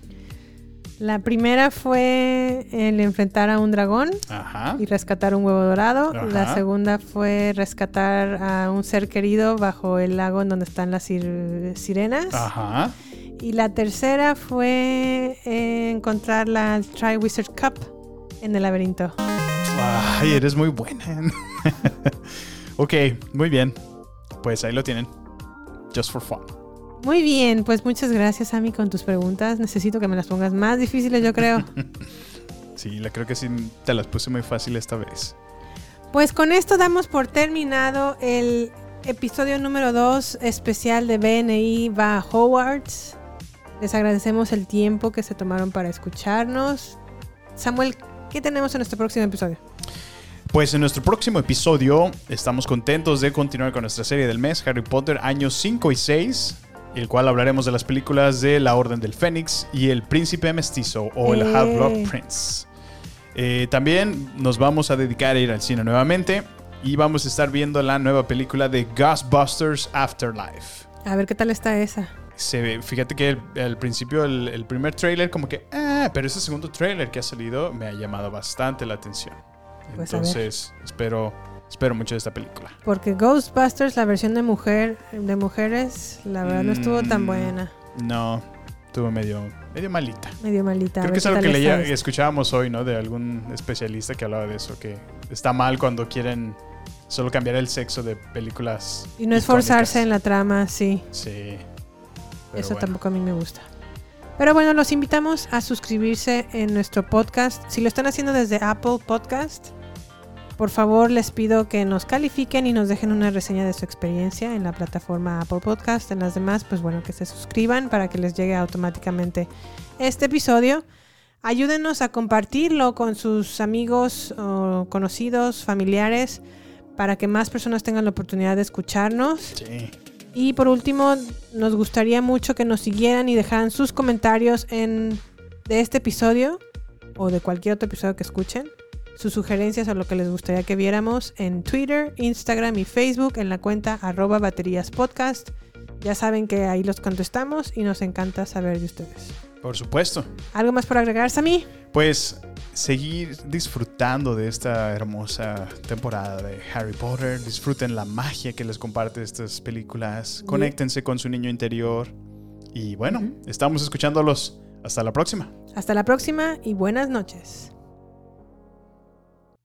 La primera fue el enfrentar a un dragón Ajá. y rescatar un huevo dorado. Ajá. La segunda fue rescatar a un ser querido bajo el lago en donde están las sir- sirenas. Ajá. Y la tercera fue encontrar la Triwizard Cup en el laberinto. Ay, eres muy buena. ok, muy bien. Pues ahí lo tienen. Just for fun. Muy bien, pues muchas gracias, Ami, con tus preguntas. Necesito que me las pongas más difíciles, yo creo. Sí, la creo que sí te las puse muy fácil esta vez. Pues con esto damos por terminado el episodio número 2 especial de BNI va a Hogwarts. Les agradecemos el tiempo que se tomaron para escucharnos. Samuel, ¿qué tenemos en nuestro próximo episodio? Pues en nuestro próximo episodio estamos contentos de continuar con nuestra serie del mes, Harry Potter, años 5 y 6, el cual hablaremos de las películas de La Orden del Fénix y El Príncipe Mestizo o El Eh. Half-Blood Prince. Eh, también nos vamos a dedicar a ir al cine nuevamente y vamos a estar viendo la nueva película de Ghostbusters Afterlife. A ver qué tal está esa. Se ve, fíjate que al principio el, el primer trailer como que, ah, pero ese segundo trailer que ha salido me ha llamado bastante la atención. Pues. Entonces, espero, espero mucho de esta película. Porque Ghostbusters, la versión de mujer de mujeres, la verdad no estuvo tan Mm, buena. No, estuvo medio, medio malita. Medio malita. Creo que es algo que leía, escuchábamos hoy, ¿no? De algún especialista que hablaba de eso, que está mal cuando quieren solo cambiar el sexo de películas. Y no esforzarse en la trama, sí. Sí. Eso bueno. tampoco a mí me gusta. Pero bueno, los invitamos a suscribirse en nuestro podcast. Si lo están haciendo desde Apple Podcast, por favor les pido que nos califiquen y nos dejen una reseña de su experiencia en la plataforma Apple Podcast. En las demás, pues bueno, que se suscriban para que les llegue automáticamente este episodio. Ayúdenos a compartirlo con sus amigos o conocidos, familiares, para que más personas tengan la oportunidad de escucharnos. Sí. Y por último, nos gustaría mucho que nos siguieran y dejaran sus comentarios en, de este episodio o de cualquier otro episodio que escuchen. Sus sugerencias o lo que les gustaría que viéramos en Twitter, Instagram y Facebook en la cuenta arroba baterías podcast. Ya saben que ahí los contestamos y nos encanta saber de ustedes. Por supuesto. ¿Algo más por agregar, Sammy? Pues seguir disfrutando de esta hermosa temporada de Harry Potter. Disfruten la magia que les comparte estas películas. Conéctense con su niño interior. Y bueno, estamos escuchándolos. Hasta la próxima. Hasta la próxima y buenas noches.